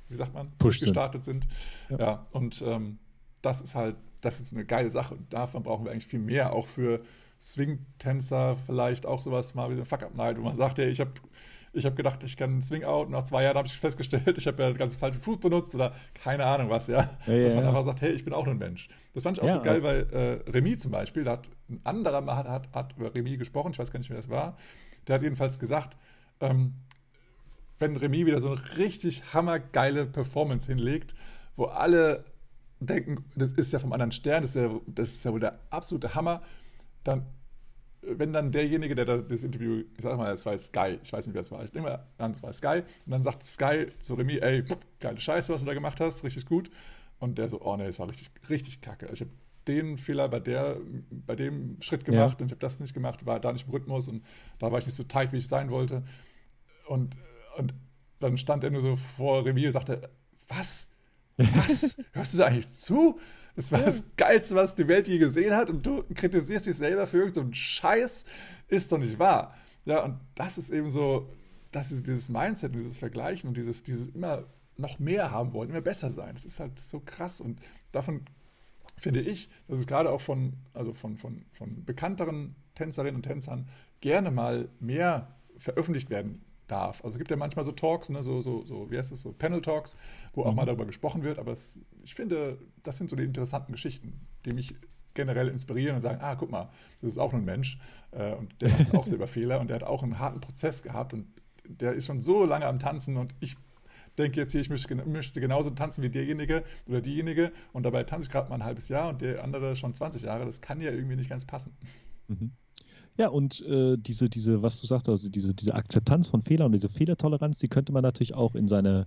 wie sagt man, durchgestartet sind. sind. Ja. ja. und ähm, das ist halt, das ist eine geile Sache. Und davon brauchen wir eigentlich viel mehr, auch für Swing-Tänzer vielleicht auch sowas mal wie ein Fuck-Up-Night, wo man sagt, hey, ich habe ich habe gedacht, ich kann Swing-Out. Nach zwei Jahren habe ich festgestellt, [laughs] ich habe ja ganz falschen Fuß benutzt oder keine Ahnung was, ja. ja Dass man einfach sagt, hey, ich bin auch nur ein Mensch. Das fand ich auch so geil, weil äh, Remy zum Beispiel, da hat ein anderer mal hat, hat, hat über Remy gesprochen, ich weiß gar nicht, wer das war. Der hat jedenfalls gesagt, ähm, wenn Remy wieder so eine richtig hammergeile Performance hinlegt, wo alle denken, das ist ja vom anderen Stern, das ist ja, das ist ja wohl der absolute Hammer, dann wenn dann derjenige, der das Interview, ich sag mal, es war Sky, ich weiß nicht, wer es war, ich nehme mal an, es war Sky, und dann sagt Sky zu Remy, ey, geile Scheiße, was du da gemacht hast, richtig gut. Und der so, oh nee, es war richtig, richtig kacke. Ich habe den Fehler bei, der, bei dem Schritt gemacht ja. und ich habe das nicht gemacht, war da nicht im Rhythmus und da war ich nicht so tight, wie ich sein wollte. Und, und dann stand er nur so vor Remy und sagte, was? Was? [laughs] Hörst du da eigentlich zu? Das war das Geilste, was die Welt je gesehen hat und du kritisierst dich selber für irgendeinen so Scheiß. Ist doch nicht wahr. Ja, und das ist eben so, das ist dieses Mindset und dieses Vergleichen und dieses, dieses immer noch mehr haben wollen, immer besser sein. Das ist halt so krass und davon finde ich, dass es gerade auch von, also von, von, von bekannteren Tänzerinnen und Tänzern gerne mal mehr veröffentlicht werden darf. Also es gibt ja manchmal so Talks, ne, so, so, so, wie heißt es, so Panel-Talks, wo auch mhm. mal darüber gesprochen wird, aber es, ich finde, das sind so die interessanten Geschichten, die mich generell inspirieren und sagen, ah, guck mal, das ist auch nur ein Mensch äh, und der macht auch selber [laughs] Fehler und der hat auch einen harten Prozess gehabt und der ist schon so lange am Tanzen und ich denke jetzt hier, ich möchte, möchte genauso tanzen wie derjenige oder diejenige und dabei tanze ich gerade mal ein halbes Jahr und der andere schon 20 Jahre, das kann ja irgendwie nicht ganz passen. Mhm.
Ja, und äh, diese, diese, was du sagst, also diese, diese Akzeptanz von Fehlern und diese Fehlertoleranz, die könnte man natürlich auch in seine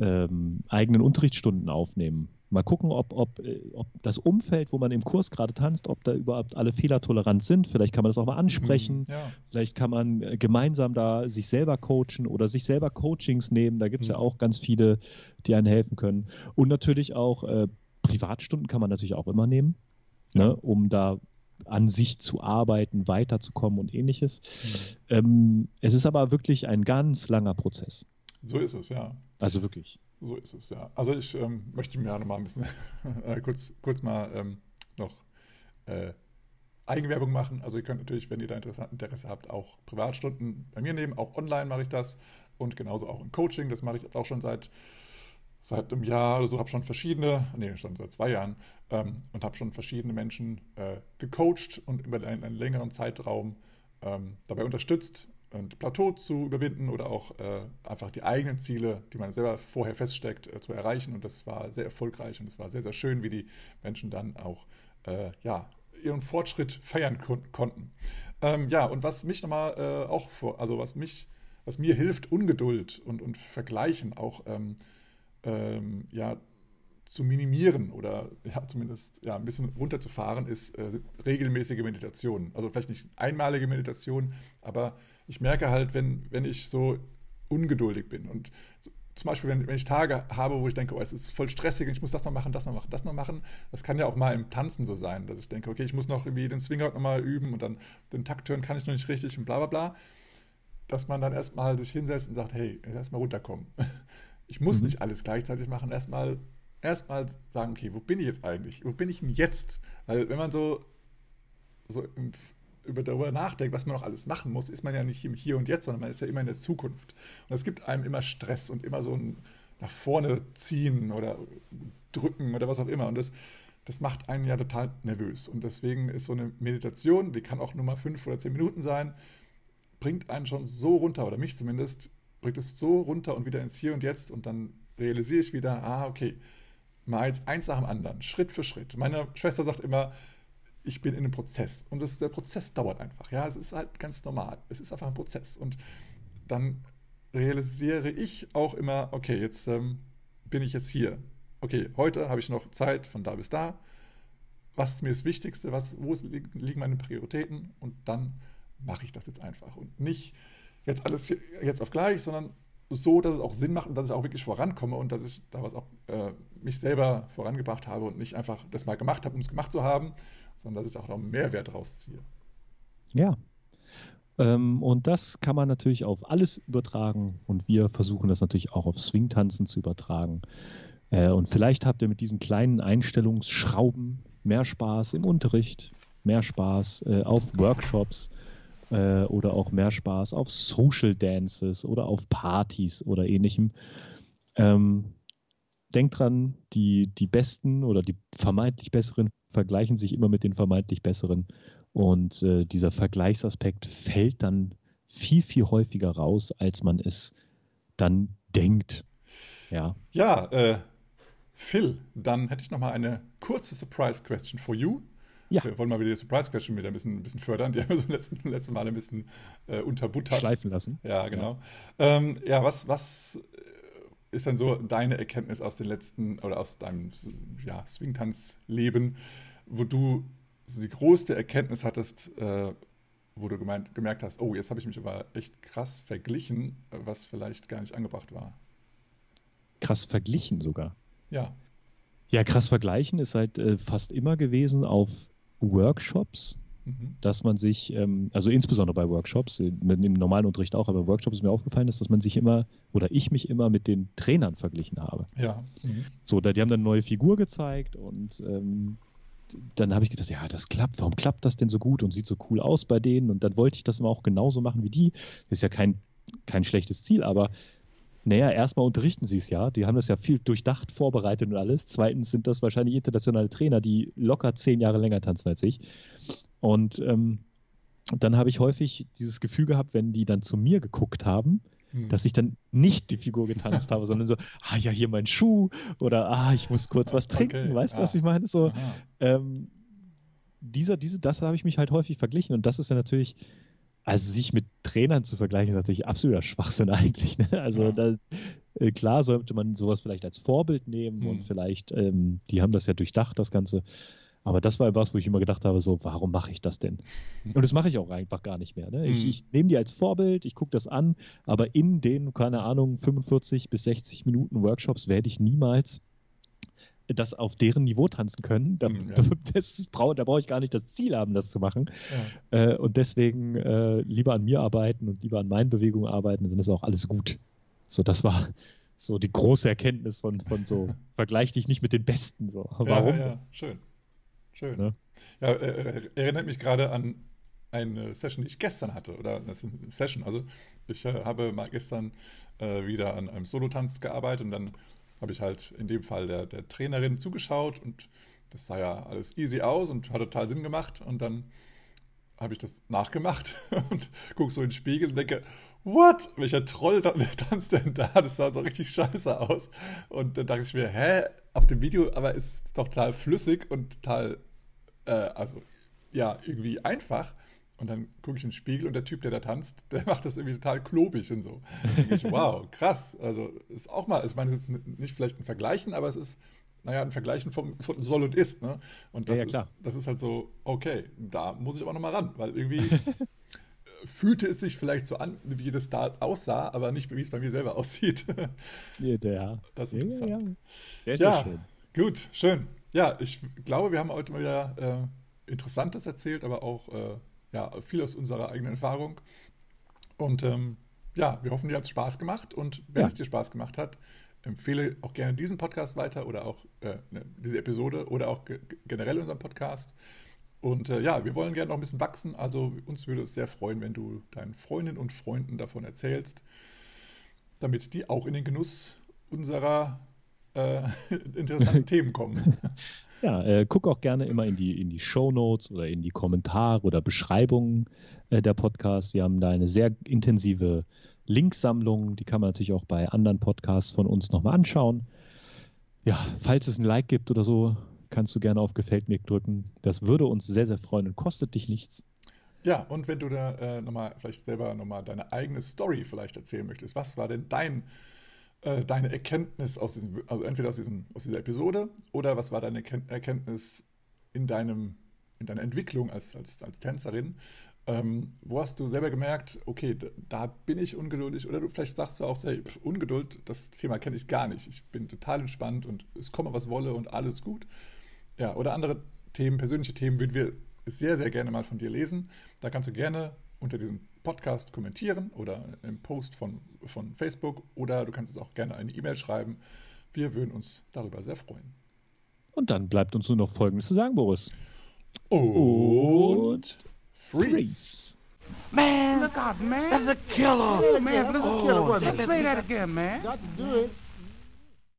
ähm, eigenen Unterrichtsstunden aufnehmen. Mal gucken, ob, ob, äh, ob das Umfeld, wo man im Kurs gerade tanzt, ob da überhaupt alle fehlertolerant sind. Vielleicht kann man das auch mal ansprechen. Mhm, ja. Vielleicht kann man äh, gemeinsam da sich selber coachen oder sich selber Coachings nehmen. Da gibt es mhm. ja auch ganz viele, die einen helfen können. Und natürlich auch äh, Privatstunden kann man natürlich auch immer nehmen, ja. ne, um da an sich zu arbeiten, weiterzukommen und ähnliches. Mhm. Ähm, es ist aber wirklich ein ganz langer Prozess.
So ist es, ja.
Also wirklich.
So ist es, ja. Also ich ähm, möchte mir ja noch mal ein bisschen [laughs] äh, kurz, kurz mal ähm, noch äh, Eigenwerbung machen. Also ihr könnt natürlich, wenn ihr da Interesse habt, auch Privatstunden bei mir nehmen. Auch online mache ich das und genauso auch im Coaching. Das mache ich jetzt auch schon seit seit einem Jahr oder so, habe schon verschiedene, nee, schon seit zwei Jahren, ähm, und habe schon verschiedene Menschen äh, gecoacht und über einen, einen längeren Zeitraum ähm, dabei unterstützt, ein Plateau zu überwinden oder auch äh, einfach die eigenen Ziele, die man selber vorher feststeckt, äh, zu erreichen. Und das war sehr erfolgreich und es war sehr, sehr schön, wie die Menschen dann auch äh, ja, ihren Fortschritt feiern kon konnten. Ähm, ja, und was mich nochmal äh, auch vor, also was mich, was mir hilft, Ungeduld und, und Vergleichen auch ähm, ähm, ja, zu minimieren oder ja, zumindest ja, ein bisschen runterzufahren, ist äh, regelmäßige Meditation. Also vielleicht nicht einmalige Meditation, aber ich merke halt, wenn, wenn ich so ungeduldig bin und zum Beispiel, wenn, wenn ich Tage habe, wo ich denke, oh, es ist voll stressig und ich muss das noch machen, das noch machen, das noch machen. Das kann ja auch mal im Tanzen so sein, dass ich denke, okay, ich muss noch irgendwie den Swingout nochmal üben und dann den Takt hören kann ich noch nicht richtig und bla bla bla. Dass man dann erstmal sich hinsetzt und sagt, hey, erstmal runterkommen. [laughs] Ich muss mhm. nicht alles gleichzeitig machen. Erstmal erstmal sagen, okay, wo bin ich jetzt eigentlich? Wo bin ich denn jetzt? Weil wenn man so, so im, über darüber nachdenkt, was man noch alles machen muss, ist man ja nicht im Hier und Jetzt, sondern man ist ja immer in der Zukunft. Und es gibt einem immer Stress und immer so ein nach vorne ziehen oder drücken oder was auch immer. Und das, das macht einen ja total nervös. Und deswegen ist so eine Meditation, die kann auch nur mal fünf oder zehn Minuten sein, bringt einen schon so runter, oder mich zumindest, bringt es so runter und wieder ins Hier und Jetzt und dann realisiere ich wieder, ah, okay, mal eins nach dem anderen, Schritt für Schritt. Meine Schwester sagt immer, ich bin in einem Prozess und das, der Prozess dauert einfach. Ja, es ist halt ganz normal. Es ist einfach ein Prozess und dann realisiere ich auch immer, okay, jetzt ähm, bin ich jetzt hier. Okay, heute habe ich noch Zeit von da bis da. Was ist mir das Wichtigste? Was, wo liegen meine Prioritäten? Und dann mache ich das jetzt einfach und nicht jetzt alles jetzt auf gleich, sondern so, dass es auch Sinn macht und dass ich auch wirklich vorankomme und dass ich da was auch äh, mich selber vorangebracht habe und nicht einfach das mal gemacht habe, um es gemacht zu haben, sondern dass ich auch noch einen Mehrwert rausziehe.
Ja. Ähm, und das kann man natürlich auf alles übertragen und wir versuchen das natürlich auch auf Swingtanzen zu übertragen. Äh, und vielleicht habt ihr mit diesen kleinen Einstellungsschrauben mehr Spaß im Unterricht, mehr Spaß äh, auf Workshops äh, oder auch mehr Spaß auf Social Dances oder auf Partys oder ähnlichem. Ähm, denkt dran, die, die Besten oder die vermeintlich Besseren vergleichen sich immer mit den vermeintlich Besseren. Und äh, dieser Vergleichsaspekt fällt dann viel, viel häufiger raus, als man es dann denkt. Ja,
ja äh, Phil, dann hätte ich noch mal eine kurze Surprise-Question for you. Ja. Wir wollen mal wieder die Surprise-Question wieder ein bisschen, ein bisschen fördern. Die haben wir so letzten, letzten Mal ein bisschen äh, unterbuttert.
Schleifen lassen.
Ja, genau. Ja, ähm, ja was, was ist denn so deine Erkenntnis aus den letzten oder aus deinem ja, Swingtanz-Leben, wo du so die größte Erkenntnis hattest, äh, wo du gemeint, gemerkt hast, oh, jetzt habe ich mich aber echt krass verglichen, was vielleicht gar nicht angebracht war?
Krass verglichen sogar.
Ja.
Ja, krass vergleichen ist halt äh, fast immer gewesen auf Workshops, mhm. dass man sich, ähm, also insbesondere bei Workshops, im normalen Unterricht auch, aber Workshops ist mir aufgefallen, ist, dass man sich immer oder ich mich immer mit den Trainern verglichen habe.
Ja.
Mhm. So, da, die haben dann eine neue Figur gezeigt und ähm, dann habe ich gedacht, ja, das klappt, warum klappt das denn so gut und sieht so cool aus bei denen? Und dann wollte ich das immer auch genauso machen wie die. Ist ja kein, kein schlechtes Ziel, aber naja, erstmal unterrichten sie es ja. Die haben das ja viel durchdacht, vorbereitet und alles. Zweitens sind das wahrscheinlich internationale Trainer, die locker zehn Jahre länger tanzen als ich. Und ähm, dann habe ich häufig dieses Gefühl gehabt, wenn die dann zu mir geguckt haben, hm. dass ich dann nicht die Figur getanzt habe, sondern so, [laughs] ah ja, hier mein Schuh oder ah, ich muss kurz was trinken, okay. weißt du, ah. was ich meine? So, ähm, dieser, diese, das habe ich mich halt häufig verglichen und das ist ja natürlich also sich mit Trainern zu vergleichen, ist natürlich absoluter Schwachsinn [laughs] eigentlich. Ne? Also ja. da, äh, klar sollte man sowas vielleicht als Vorbild nehmen hm. und vielleicht, ähm, die haben das ja durchdacht, das Ganze. Aber das war was, wo ich immer gedacht habe, so, warum mache ich das denn? [laughs] Und das mache ich auch einfach gar nicht mehr. Ne? Ich, hm. ich nehme die als Vorbild, ich gucke das an, aber in den, keine Ahnung, 45 bis 60 Minuten Workshops werde ich niemals das auf deren Niveau tanzen können. Da, mhm, ja. [laughs] das brauch, da brauche ich gar nicht das Ziel haben, das zu machen. Ja. Äh, und deswegen äh, lieber an mir arbeiten und lieber an meinen Bewegungen arbeiten, dann ist auch alles gut. So, das war so die große Erkenntnis von, von so, [laughs] vergleich dich nicht mit den Besten. So. Warum?
Ja, ja, schön. Schön. Ne? Ja, äh, äh, erinnert mich gerade an eine Session, die ich gestern hatte, oder eine Session. Also ich äh, habe mal gestern äh, wieder an einem Solotanz gearbeitet und dann habe ich halt in dem Fall der, der Trainerin zugeschaut und das sah ja alles easy aus und hat total Sinn gemacht. Und dann habe ich das nachgemacht [laughs] und gucke so in den Spiegel und denke, what? Welcher Troll [laughs] tanzt denn da? Das sah so richtig scheiße aus. Und dann dachte ich mir, hä? Auf dem Video, aber es ist doch total flüssig und total, äh, also ja, irgendwie einfach. Und dann gucke ich in den Spiegel und der Typ, der da tanzt, der [laughs] macht das irgendwie total klobig und so. Und ich, wow, krass. Also ist auch mal, ich meine, es ist nicht vielleicht ein Vergleichen, aber es ist, naja, ein Vergleichen vom, von Soll und Ist. Ne? Und das, ja, ja, ist, das ist halt so, okay, da muss ich aber nochmal ran, weil irgendwie [laughs] fühlte es sich vielleicht so an, wie das da aussah, aber nicht, wie es bei mir selber [laughs] aussieht.
ja, der.
Das ist interessant. Ja, sehr, sehr ja, schön. gut, schön. Ja, ich glaube, wir haben heute mal wieder äh, Interessantes erzählt, aber auch äh, ja, viel aus unserer eigenen Erfahrung. Und ähm, ja, wir hoffen, dir hat es Spaß gemacht. Und wenn ja. es dir Spaß gemacht hat, empfehle auch gerne diesen Podcast weiter oder auch äh, ne, diese Episode oder auch generell unseren Podcast. Und äh, ja, wir wollen gerne noch ein bisschen wachsen. Also uns würde es sehr freuen, wenn du deinen Freundinnen und Freunden davon erzählst, damit die auch in den Genuss unserer äh, [laughs] interessanten [laughs] Themen kommen. [laughs]
Ja, äh, guck auch gerne immer in die, in die Show Notes oder in die Kommentare oder Beschreibungen äh, der Podcasts. Wir haben da eine sehr intensive Linksammlung. Die kann man natürlich auch bei anderen Podcasts von uns nochmal anschauen. Ja, falls es ein Like gibt oder so, kannst du gerne auf Gefällt mir drücken. Das würde uns sehr, sehr freuen und kostet dich nichts.
Ja, und wenn du da äh, nochmal vielleicht selber nochmal deine eigene Story vielleicht erzählen möchtest, was war denn dein äh, deine Erkenntnis aus diesem, also entweder aus, diesem, aus dieser Episode oder was war deine Erkenntnis in, deinem, in deiner Entwicklung als, als, als Tänzerin? Ähm, wo hast du selber gemerkt, okay, da, da, bin ich ungeduldig oder du vielleicht sagst du auch, hey, Ungeduld, das Thema kenne ich gar nicht. Ich bin total entspannt und es komme, was wolle und alles gut. Ja, oder andere Themen, persönliche Themen würden wir sehr, sehr gerne mal von dir lesen. Da kannst du gerne unter diesem Podcast kommentieren oder im Post von, von Facebook oder du kannst es auch gerne eine E-Mail schreiben. Wir würden uns darüber sehr freuen.
Und dann bleibt uns nur noch Folgendes zu sagen, Boris.
Und, Und freeze. freeze.
Man, look out, man. That's a killer. Oh, man, that's a killer. Oh, Let's play that again, man. Got to do it.